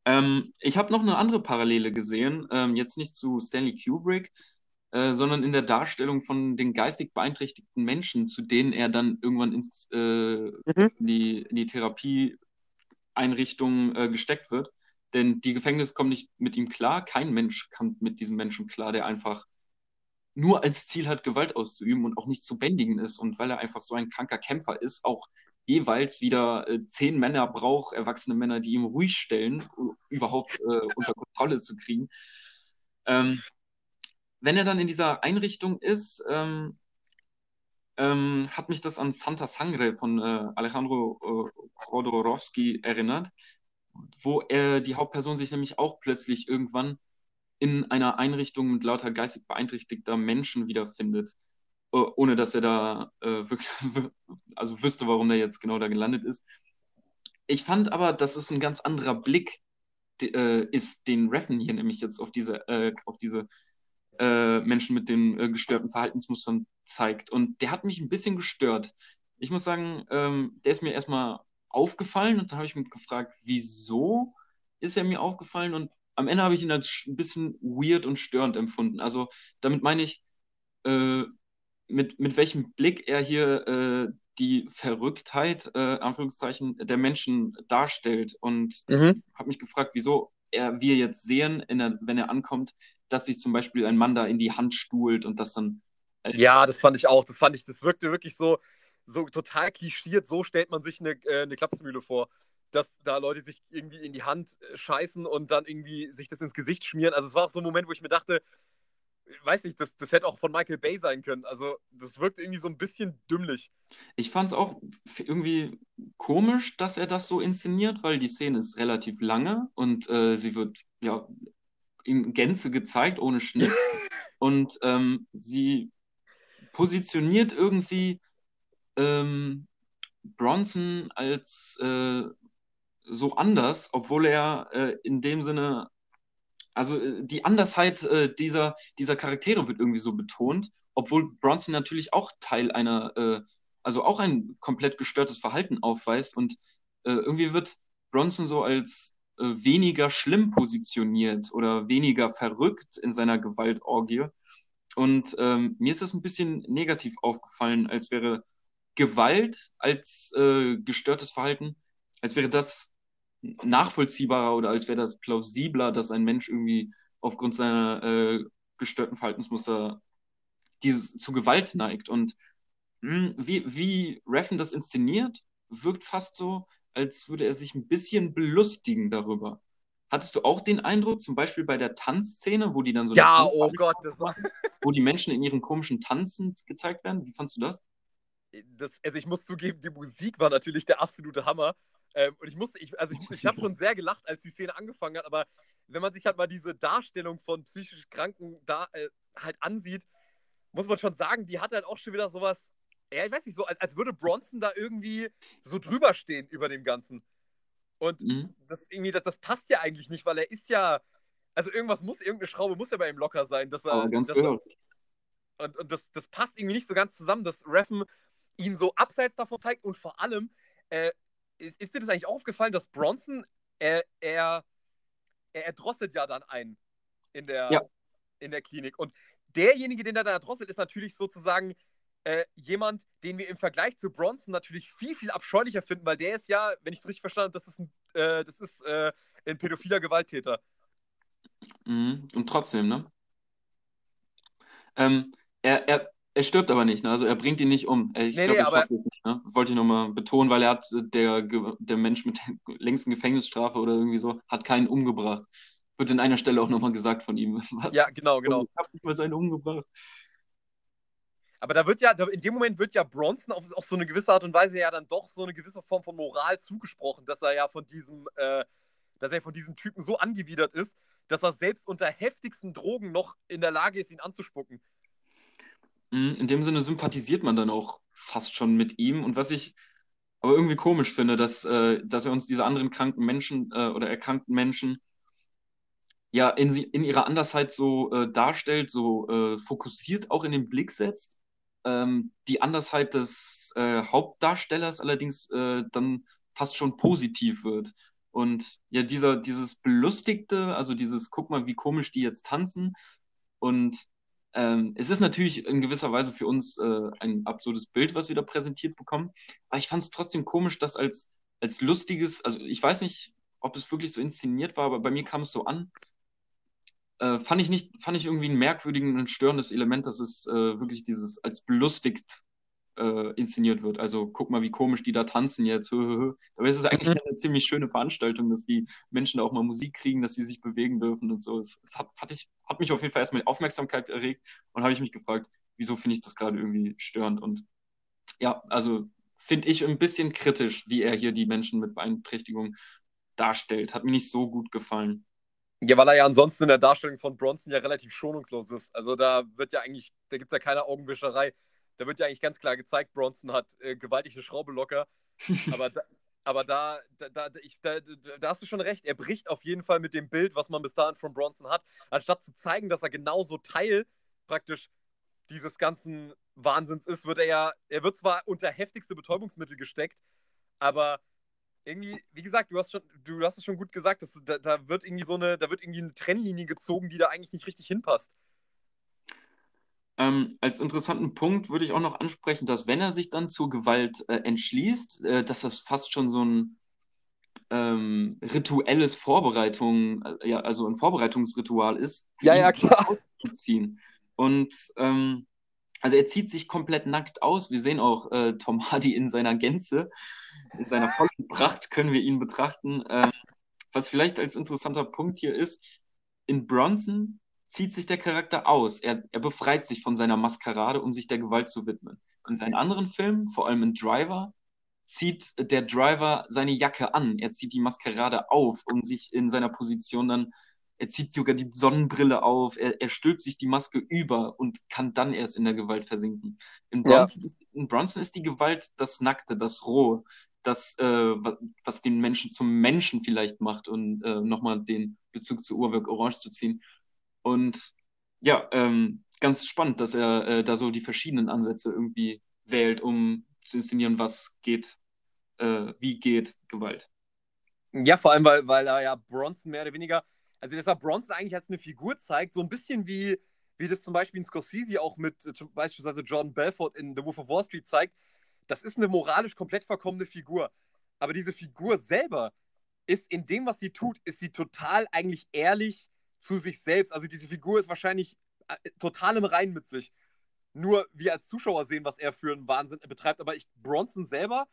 Ähm, ich habe noch eine andere Parallele gesehen, ähm, jetzt nicht zu Stanley Kubrick, äh, sondern in der Darstellung von den geistig beeinträchtigten Menschen, zu denen er dann irgendwann ins, äh, mhm. in, die, in die Therapieeinrichtung äh, gesteckt wird. Denn die Gefängnis kommen nicht mit ihm klar. Kein Mensch kommt mit diesem Menschen klar, der einfach nur als Ziel hat, Gewalt auszuüben und auch nicht zu bändigen ist. Und weil er einfach so ein kranker Kämpfer ist, auch jeweils wieder äh, zehn Männer braucht, erwachsene Männer, die ihm ruhig stellen, überhaupt äh, unter Kontrolle zu kriegen. Ähm, wenn er dann in dieser Einrichtung ist, ähm, ähm, hat mich das an Santa Sangre von äh, Alejandro äh, Jodorowsky erinnert, wo er die Hauptperson sich nämlich auch plötzlich irgendwann in einer Einrichtung mit lauter geistig beeinträchtigter Menschen wiederfindet, äh, ohne dass er da äh, wirklich, also wüsste, warum er jetzt genau da gelandet ist. Ich fand aber, dass es ein ganz anderer Blick äh, ist, den Reffen hier nämlich jetzt auf diese, äh, auf diese äh, Menschen mit den äh, gestörten Verhaltensmustern zeigt. Und der hat mich ein bisschen gestört. Ich muss sagen, ähm, der ist mir erstmal aufgefallen und dann habe ich mich gefragt, wieso ist er mir aufgefallen? Und am Ende habe ich ihn als ein bisschen weird und störend empfunden. Also damit meine ich, äh, mit, mit welchem Blick er hier äh, die Verrücktheit, äh, Anführungszeichen, der Menschen darstellt. Und mhm. habe mich gefragt, wieso er, wir jetzt sehen, der, wenn er ankommt, dass sich zum Beispiel ein Mann da in die Hand stuhlt und das dann. Äh, ja, das fand ich auch. Das fand ich, das wirkte wirklich so, so total klischiert. So stellt man sich eine, äh, eine Klapsmühle vor. Dass da Leute sich irgendwie in die Hand äh, scheißen und dann irgendwie sich das ins Gesicht schmieren. Also es war auch so ein Moment, wo ich mir dachte, weiß nicht, das, das hätte auch von Michael Bay sein können. Also, das wirkt irgendwie so ein bisschen dümmlich. Ich fand es auch irgendwie komisch, dass er das so inszeniert, weil die Szene ist relativ lange und äh, sie wird ja in Gänze gezeigt, ohne Schnitt. und ähm, sie positioniert irgendwie ähm, Bronson als äh, so anders, obwohl er äh, in dem Sinne also äh, die Andersheit äh, dieser, dieser Charaktere wird irgendwie so betont, obwohl Bronson natürlich auch Teil einer, äh, also auch ein komplett gestörtes Verhalten aufweist und äh, irgendwie wird Bronson so als äh, weniger schlimm positioniert oder weniger verrückt in seiner Gewaltorgie. Und ähm, mir ist das ein bisschen negativ aufgefallen, als wäre Gewalt als äh, gestörtes Verhalten, als wäre das nachvollziehbarer oder als wäre das plausibler, dass ein Mensch irgendwie aufgrund seiner äh, gestörten Verhaltensmuster dieses, zu Gewalt neigt. Und mh, hm, wie, wie Reffen das inszeniert, wirkt fast so, als würde er sich ein bisschen belustigen darüber. Hattest du auch den Eindruck, zum Beispiel bei der Tanzszene, wo die dann so ja, oh Gott, das war... wo die Menschen in ihren komischen Tanzen gezeigt werden? Wie fandest du das? das? Also ich muss zugeben, die Musik war natürlich der absolute Hammer. Ähm, und ich musste, ich, also ich, ich habe schon sehr gelacht, als die Szene angefangen hat, aber wenn man sich halt mal diese Darstellung von psychisch Kranken da äh, halt ansieht, muss man schon sagen, die hat halt auch schon wieder sowas, ja, ich weiß nicht, so, als, als würde Bronson da irgendwie so drüber stehen über dem Ganzen. Und mhm. das irgendwie, das, das passt ja eigentlich nicht, weil er ist ja, also irgendwas muss, irgendeine Schraube muss ja bei ihm locker sein, dass er. Aber ganz dass er, und, und das, das passt irgendwie nicht so ganz zusammen, dass Reffen ihn so abseits davon zeigt und vor allem, äh, ist, ist dir das eigentlich aufgefallen, dass Bronson, er, er, er erdrosselt ja dann einen in der, ja. in der Klinik. Und derjenige, den er da erdrosselt, ist natürlich sozusagen äh, jemand, den wir im Vergleich zu Bronson natürlich viel, viel abscheulicher finden, weil der ist ja, wenn ich es richtig verstanden habe, das ist ein, äh, das ist, äh, ein pädophiler Gewalttäter. Mhm. Und trotzdem, ne? Ähm, er, er, er stirbt aber nicht, ne? Also er bringt ihn nicht um. Ich nee, glaube, nee, aber... ne? Wollte ich nochmal betonen, weil er hat, der, der Mensch mit der längsten Gefängnisstrafe oder irgendwie so, hat keinen umgebracht. Wird in einer Stelle auch nochmal gesagt von ihm. Was? Ja, genau, genau. Ich habe nicht mal seinen umgebracht. Aber da wird ja, in dem Moment wird ja Bronson auf, auf, so eine gewisse Art und Weise ja dann doch so eine gewisse Form von Moral zugesprochen, dass er ja von diesem, äh, dass er von diesem Typen so angewidert ist, dass er selbst unter heftigsten Drogen noch in der Lage ist, ihn anzuspucken. Mhm, in dem Sinne sympathisiert man dann auch fast schon mit ihm. Und was ich aber irgendwie komisch finde, dass, äh, dass er uns diese anderen kranken Menschen äh, oder erkrankten Menschen ja in, sie, in ihrer Andersheit so äh, darstellt, so äh, fokussiert auch in den Blick setzt. Ähm, die Andersheit des äh, Hauptdarstellers allerdings äh, dann fast schon positiv wird. Und ja, dieser, dieses Belustigte, also dieses, guck mal, wie komisch die jetzt tanzen. Und ähm, es ist natürlich in gewisser Weise für uns äh, ein absurdes Bild, was wir da präsentiert bekommen. Aber ich fand es trotzdem komisch, dass als, als lustiges, also ich weiß nicht, ob es wirklich so inszeniert war, aber bei mir kam es so an. Äh, fand ich nicht, fand ich irgendwie ein merkwürdiges und störendes Element, dass es äh, wirklich dieses als belustigt äh, inszeniert wird. Also guck mal, wie komisch die da tanzen jetzt. Aber es ist eigentlich mhm. eine ziemlich schöne Veranstaltung, dass die Menschen da auch mal Musik kriegen, dass sie sich bewegen dürfen und so. Es, hat, hat, ich, hat mich auf jeden Fall erstmal Aufmerksamkeit erregt und habe ich mich gefragt, wieso finde ich das gerade irgendwie störend. Und ja, also finde ich ein bisschen kritisch, wie er hier die Menschen mit Beeinträchtigung darstellt. Hat mir nicht so gut gefallen. Ja, weil er ja ansonsten in der Darstellung von Bronson ja relativ schonungslos ist. Also da wird ja eigentlich, da gibt es ja keine Augenwischerei da wird ja eigentlich ganz klar gezeigt, Bronson hat äh, gewaltig eine Schraube locker. aber da, aber da, da, da, ich, da, da hast du schon recht. Er bricht auf jeden Fall mit dem Bild, was man bis dahin von Bronson hat. Anstatt zu zeigen, dass er genauso Teil praktisch dieses ganzen Wahnsinns ist, wird er ja, er wird zwar unter heftigste Betäubungsmittel gesteckt, aber irgendwie, wie gesagt, du hast schon, du hast es schon gut gesagt, dass, da, da wird irgendwie so eine, da wird irgendwie eine Trennlinie gezogen, die da eigentlich nicht richtig hinpasst. Ähm, als interessanten Punkt würde ich auch noch ansprechen, dass wenn er sich dann zur Gewalt äh, entschließt, äh, dass das fast schon so ein ähm, rituelles Vorbereitung, äh, ja, also ein Vorbereitungsritual ist, ja, ja, klar. auszuziehen. Und ähm, also er zieht sich komplett nackt aus. Wir sehen auch äh, Tom Hardy in seiner Gänze, in seiner vollen Pracht können wir ihn betrachten. Ähm, was vielleicht als interessanter Punkt hier ist, in Bronson zieht sich der Charakter aus. Er, er befreit sich von seiner Maskerade, um sich der Gewalt zu widmen. In seinen anderen Filmen, vor allem in Driver, zieht der Driver seine Jacke an. Er zieht die Maskerade auf, um sich in seiner Position dann, er zieht sogar die Sonnenbrille auf, er, er stülpt sich die Maske über und kann dann erst in der Gewalt versinken. In Bronson, ja. ist, in Bronson ist die Gewalt das Nackte, das Rohe, das, äh, was den Menschen zum Menschen vielleicht macht und äh, nochmal den Bezug zu Uhrwerk Orange zu ziehen. Und ja, ähm, ganz spannend, dass er äh, da so die verschiedenen Ansätze irgendwie wählt, um zu inszenieren, was geht, äh, wie geht Gewalt. Ja, vor allem, weil, weil er ja Bronson mehr oder weniger, also dass er Bronson eigentlich als eine Figur zeigt, so ein bisschen wie, wie das zum Beispiel in Scorsese auch mit äh, beispielsweise Jordan Belfort in The Wolf of Wall Street zeigt, das ist eine moralisch komplett verkommene Figur. Aber diese Figur selber ist in dem, was sie tut, ist sie total eigentlich ehrlich zu sich selbst. Also diese Figur ist wahrscheinlich äh, total im Reinen mit sich. Nur wir als Zuschauer sehen, was er für einen Wahnsinn betreibt. Aber ich, Bronson selber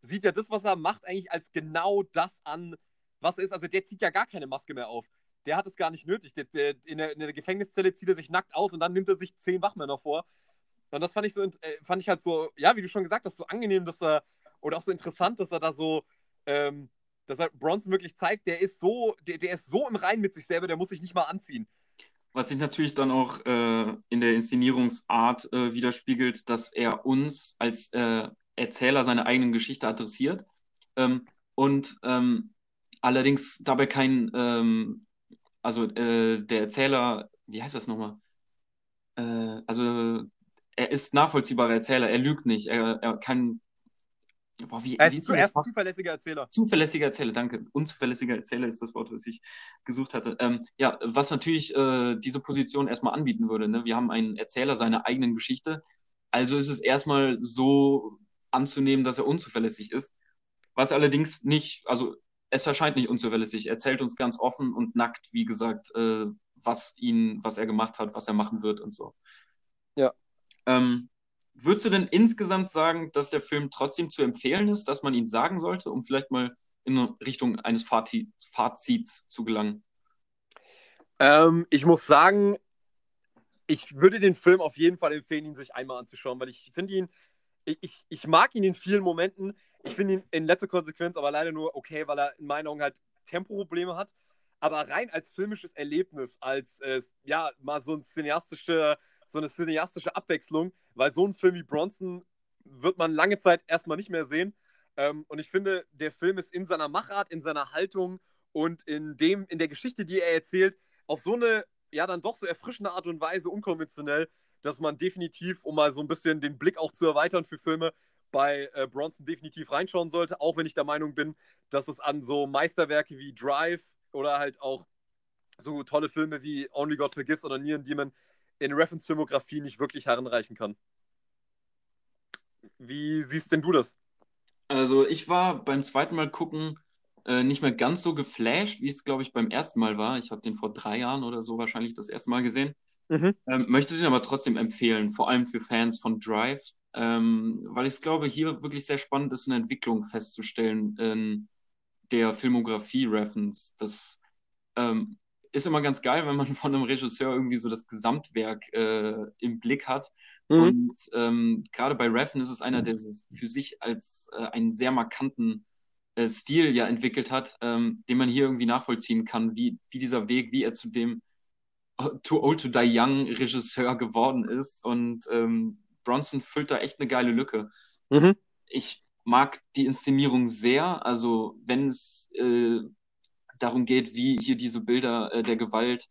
sieht ja das, was er macht, eigentlich als genau das an, was er ist. Also der zieht ja gar keine Maske mehr auf. Der hat es gar nicht nötig. Der, der, in, der, in, der, Gefängniszelle zieht er sich nackt aus und dann nimmt er sich zehn Wachmänner vor. Und das fand ich so, äh, fand ich halt so, ja, wie du schon gesagt hast, so angenehm, dass er, oder auch so interessant, dass er da so, ähm, dass er Bronson wirklich zeigt, der ist so, der, der ist so im Rein mit sich selber, der muss sich nicht mal anziehen. Was sich natürlich dann auch äh, in der Inszenierungsart äh, widerspiegelt, dass er uns als äh, Erzähler seiner eigenen Geschichte adressiert ähm, und ähm, allerdings dabei kein, ähm, also äh, der Erzähler, wie heißt das nochmal? Äh, also er ist nachvollziehbarer Erzähler, er lügt nicht, er, er kann Boah, wie, er ist, wie ist zuverlässiger Erzähler. Zuverlässiger Erzähler, danke. Unzuverlässiger Erzähler ist das Wort, was ich gesucht hatte. Ähm, ja, was natürlich äh, diese Position erstmal anbieten würde. Ne? Wir haben einen Erzähler seiner eigenen Geschichte. Also ist es erstmal so anzunehmen, dass er unzuverlässig ist. Was allerdings nicht, also es erscheint nicht unzuverlässig. Er erzählt uns ganz offen und nackt, wie gesagt, äh, was ihn, was er gemacht hat, was er machen wird und so. Ja. Ähm, Würdest du denn insgesamt sagen, dass der Film trotzdem zu empfehlen ist, dass man ihn sagen sollte, um vielleicht mal in Richtung eines Fazits zu gelangen? Ähm, ich muss sagen, ich würde den Film auf jeden Fall empfehlen, ihn sich einmal anzuschauen, weil ich finde ihn, ich, ich mag ihn in vielen Momenten. Ich finde ihn in letzter Konsequenz aber leider nur okay, weil er in meinen Augen halt Tempoprobleme hat. Aber rein als filmisches Erlebnis, als äh, ja, mal so ein cineastischer so eine cineastische Abwechslung, weil so ein Film wie Bronson wird man lange Zeit erstmal nicht mehr sehen. Ähm, und ich finde, der Film ist in seiner Machart, in seiner Haltung und in dem, in der Geschichte, die er erzählt, auf so eine, ja, dann doch so erfrischende Art und Weise unkonventionell, dass man definitiv, um mal so ein bisschen den Blick auch zu erweitern für Filme, bei äh, Bronson definitiv reinschauen sollte, auch wenn ich der Meinung bin, dass es an so Meisterwerke wie Drive oder halt auch so tolle Filme wie Only God Forgives oder Neon Demon in Reference-Filmografie nicht wirklich heranreichen kann. Wie siehst denn du das? Also ich war beim zweiten Mal gucken äh, nicht mehr ganz so geflasht, wie es, glaube ich, beim ersten Mal war. Ich habe den vor drei Jahren oder so wahrscheinlich das erste Mal gesehen. Mhm. Ähm, möchte den aber trotzdem empfehlen, vor allem für Fans von Drive, ähm, weil ich glaube, hier wirklich sehr spannend ist, eine Entwicklung festzustellen in der Filmografie Reference. Das ähm, ist immer ganz geil, wenn man von einem Regisseur irgendwie so das Gesamtwerk äh, im Blick hat. Mhm. Und ähm, gerade bei Reffen ist es einer, der so für sich als äh, einen sehr markanten äh, Stil ja entwickelt hat, ähm, den man hier irgendwie nachvollziehen kann, wie, wie dieser Weg, wie er zu dem äh, Too Old to Die Young Regisseur geworden ist. Und ähm, Bronson füllt da echt eine geile Lücke. Mhm. Ich mag die Inszenierung sehr. Also, wenn es äh, darum geht, wie hier diese Bilder äh, der Gewalt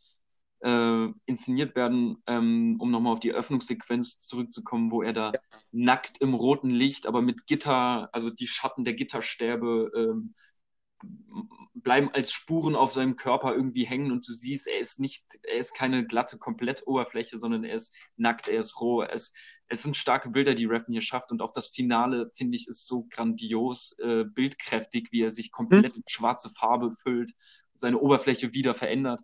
äh, inszeniert werden, ähm, um nochmal auf die Öffnungssequenz zurückzukommen, wo er da ja. nackt im roten Licht, aber mit Gitter, also die Schatten der Gitterstäbe ähm, bleiben als Spuren auf seinem Körper irgendwie hängen und du siehst, er ist nicht, er ist keine glatte Komplettoberfläche, sondern er ist nackt, er ist roh, er ist, es sind starke Bilder, die Reffen hier schafft und auch das Finale, finde ich, ist so grandios äh, bildkräftig, wie er sich komplett mhm. mit schwarze Farbe füllt, seine Oberfläche wieder verändert,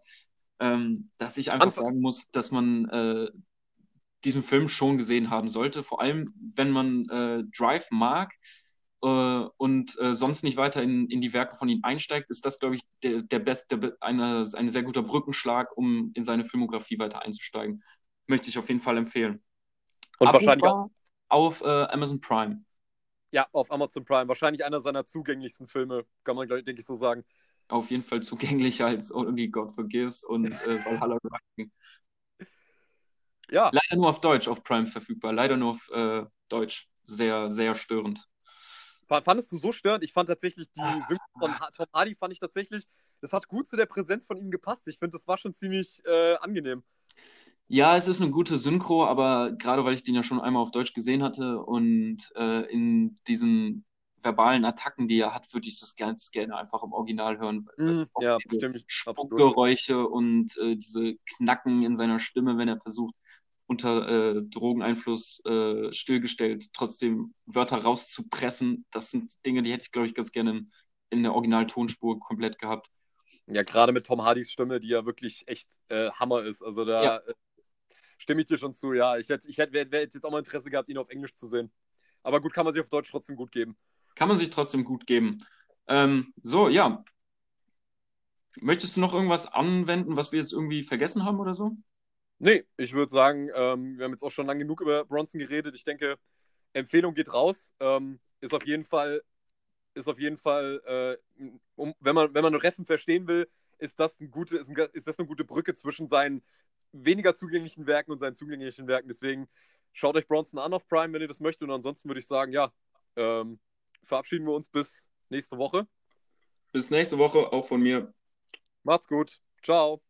ähm, dass ich einfach Anfang. sagen muss, dass man äh, diesen Film schon gesehen haben sollte, vor allem wenn man äh, Drive mag, und äh, sonst nicht weiter in, in die Werke von ihm einsteigt, ist das, glaube ich, der, der beste, eine, ein sehr guter Brückenschlag, um in seine Filmografie weiter einzusteigen. Möchte ich auf jeden Fall empfehlen. Und wahrscheinlich auch auf äh, Amazon Prime. Ja, auf Amazon Prime. Wahrscheinlich einer seiner zugänglichsten Filme, kann man, denke ich, so sagen. Auf jeden Fall zugänglicher als Only God Forgives und äh, Valhalla Rising. Ja. Leider nur auf Deutsch auf Prime verfügbar. Leider nur auf äh, Deutsch. Sehr, sehr störend. Fandest du so störend? Ich fand tatsächlich die ah. Synchro von Tom Hardy fand ich tatsächlich, das hat gut zu der Präsenz von ihm gepasst. Ich finde, das war schon ziemlich äh, angenehm. Ja, es ist eine gute Synchro, aber gerade weil ich den ja schon einmal auf Deutsch gesehen hatte und äh, in diesen verbalen Attacken, die er hat, würde ich das ganz gerne einfach im Original hören. Mm, ja, bestimmt. Spuckgeräusche und äh, diese Knacken in seiner Stimme, wenn er versucht, unter äh, Drogeneinfluss äh, stillgestellt, trotzdem Wörter rauszupressen. Das sind Dinge, die hätte ich, glaube ich, ganz gerne in, in der Originaltonspur komplett gehabt. Ja, gerade mit Tom Hardys Stimme, die ja wirklich echt äh, Hammer ist. Also da ja. Äh, stimme ich dir schon zu. Ja, ich hätte, ich hätte, hätte jetzt auch mal Interesse gehabt, ihn auf Englisch zu sehen. Aber gut, kann man sich auf Deutsch trotzdem gut geben. Kann man sich trotzdem gut geben. Ähm, so, ja. Möchtest du noch irgendwas anwenden, was wir jetzt irgendwie vergessen haben oder so? Nee, ich würde sagen, ähm, wir haben jetzt auch schon lange genug über Bronson geredet. Ich denke, Empfehlung geht raus. Ähm, ist auf jeden Fall, ist auf jeden Fall, äh, um, wenn man, wenn man Reffen verstehen will, ist das, ein gute, ist, ein, ist das eine gute Brücke zwischen seinen weniger zugänglichen Werken und seinen zugänglichen Werken. Deswegen schaut euch Bronson an auf Prime, wenn ihr das möchtet. Und ansonsten würde ich sagen, ja, ähm, verabschieden wir uns bis nächste Woche. Bis nächste Woche, auch von mir. Macht's gut. Ciao.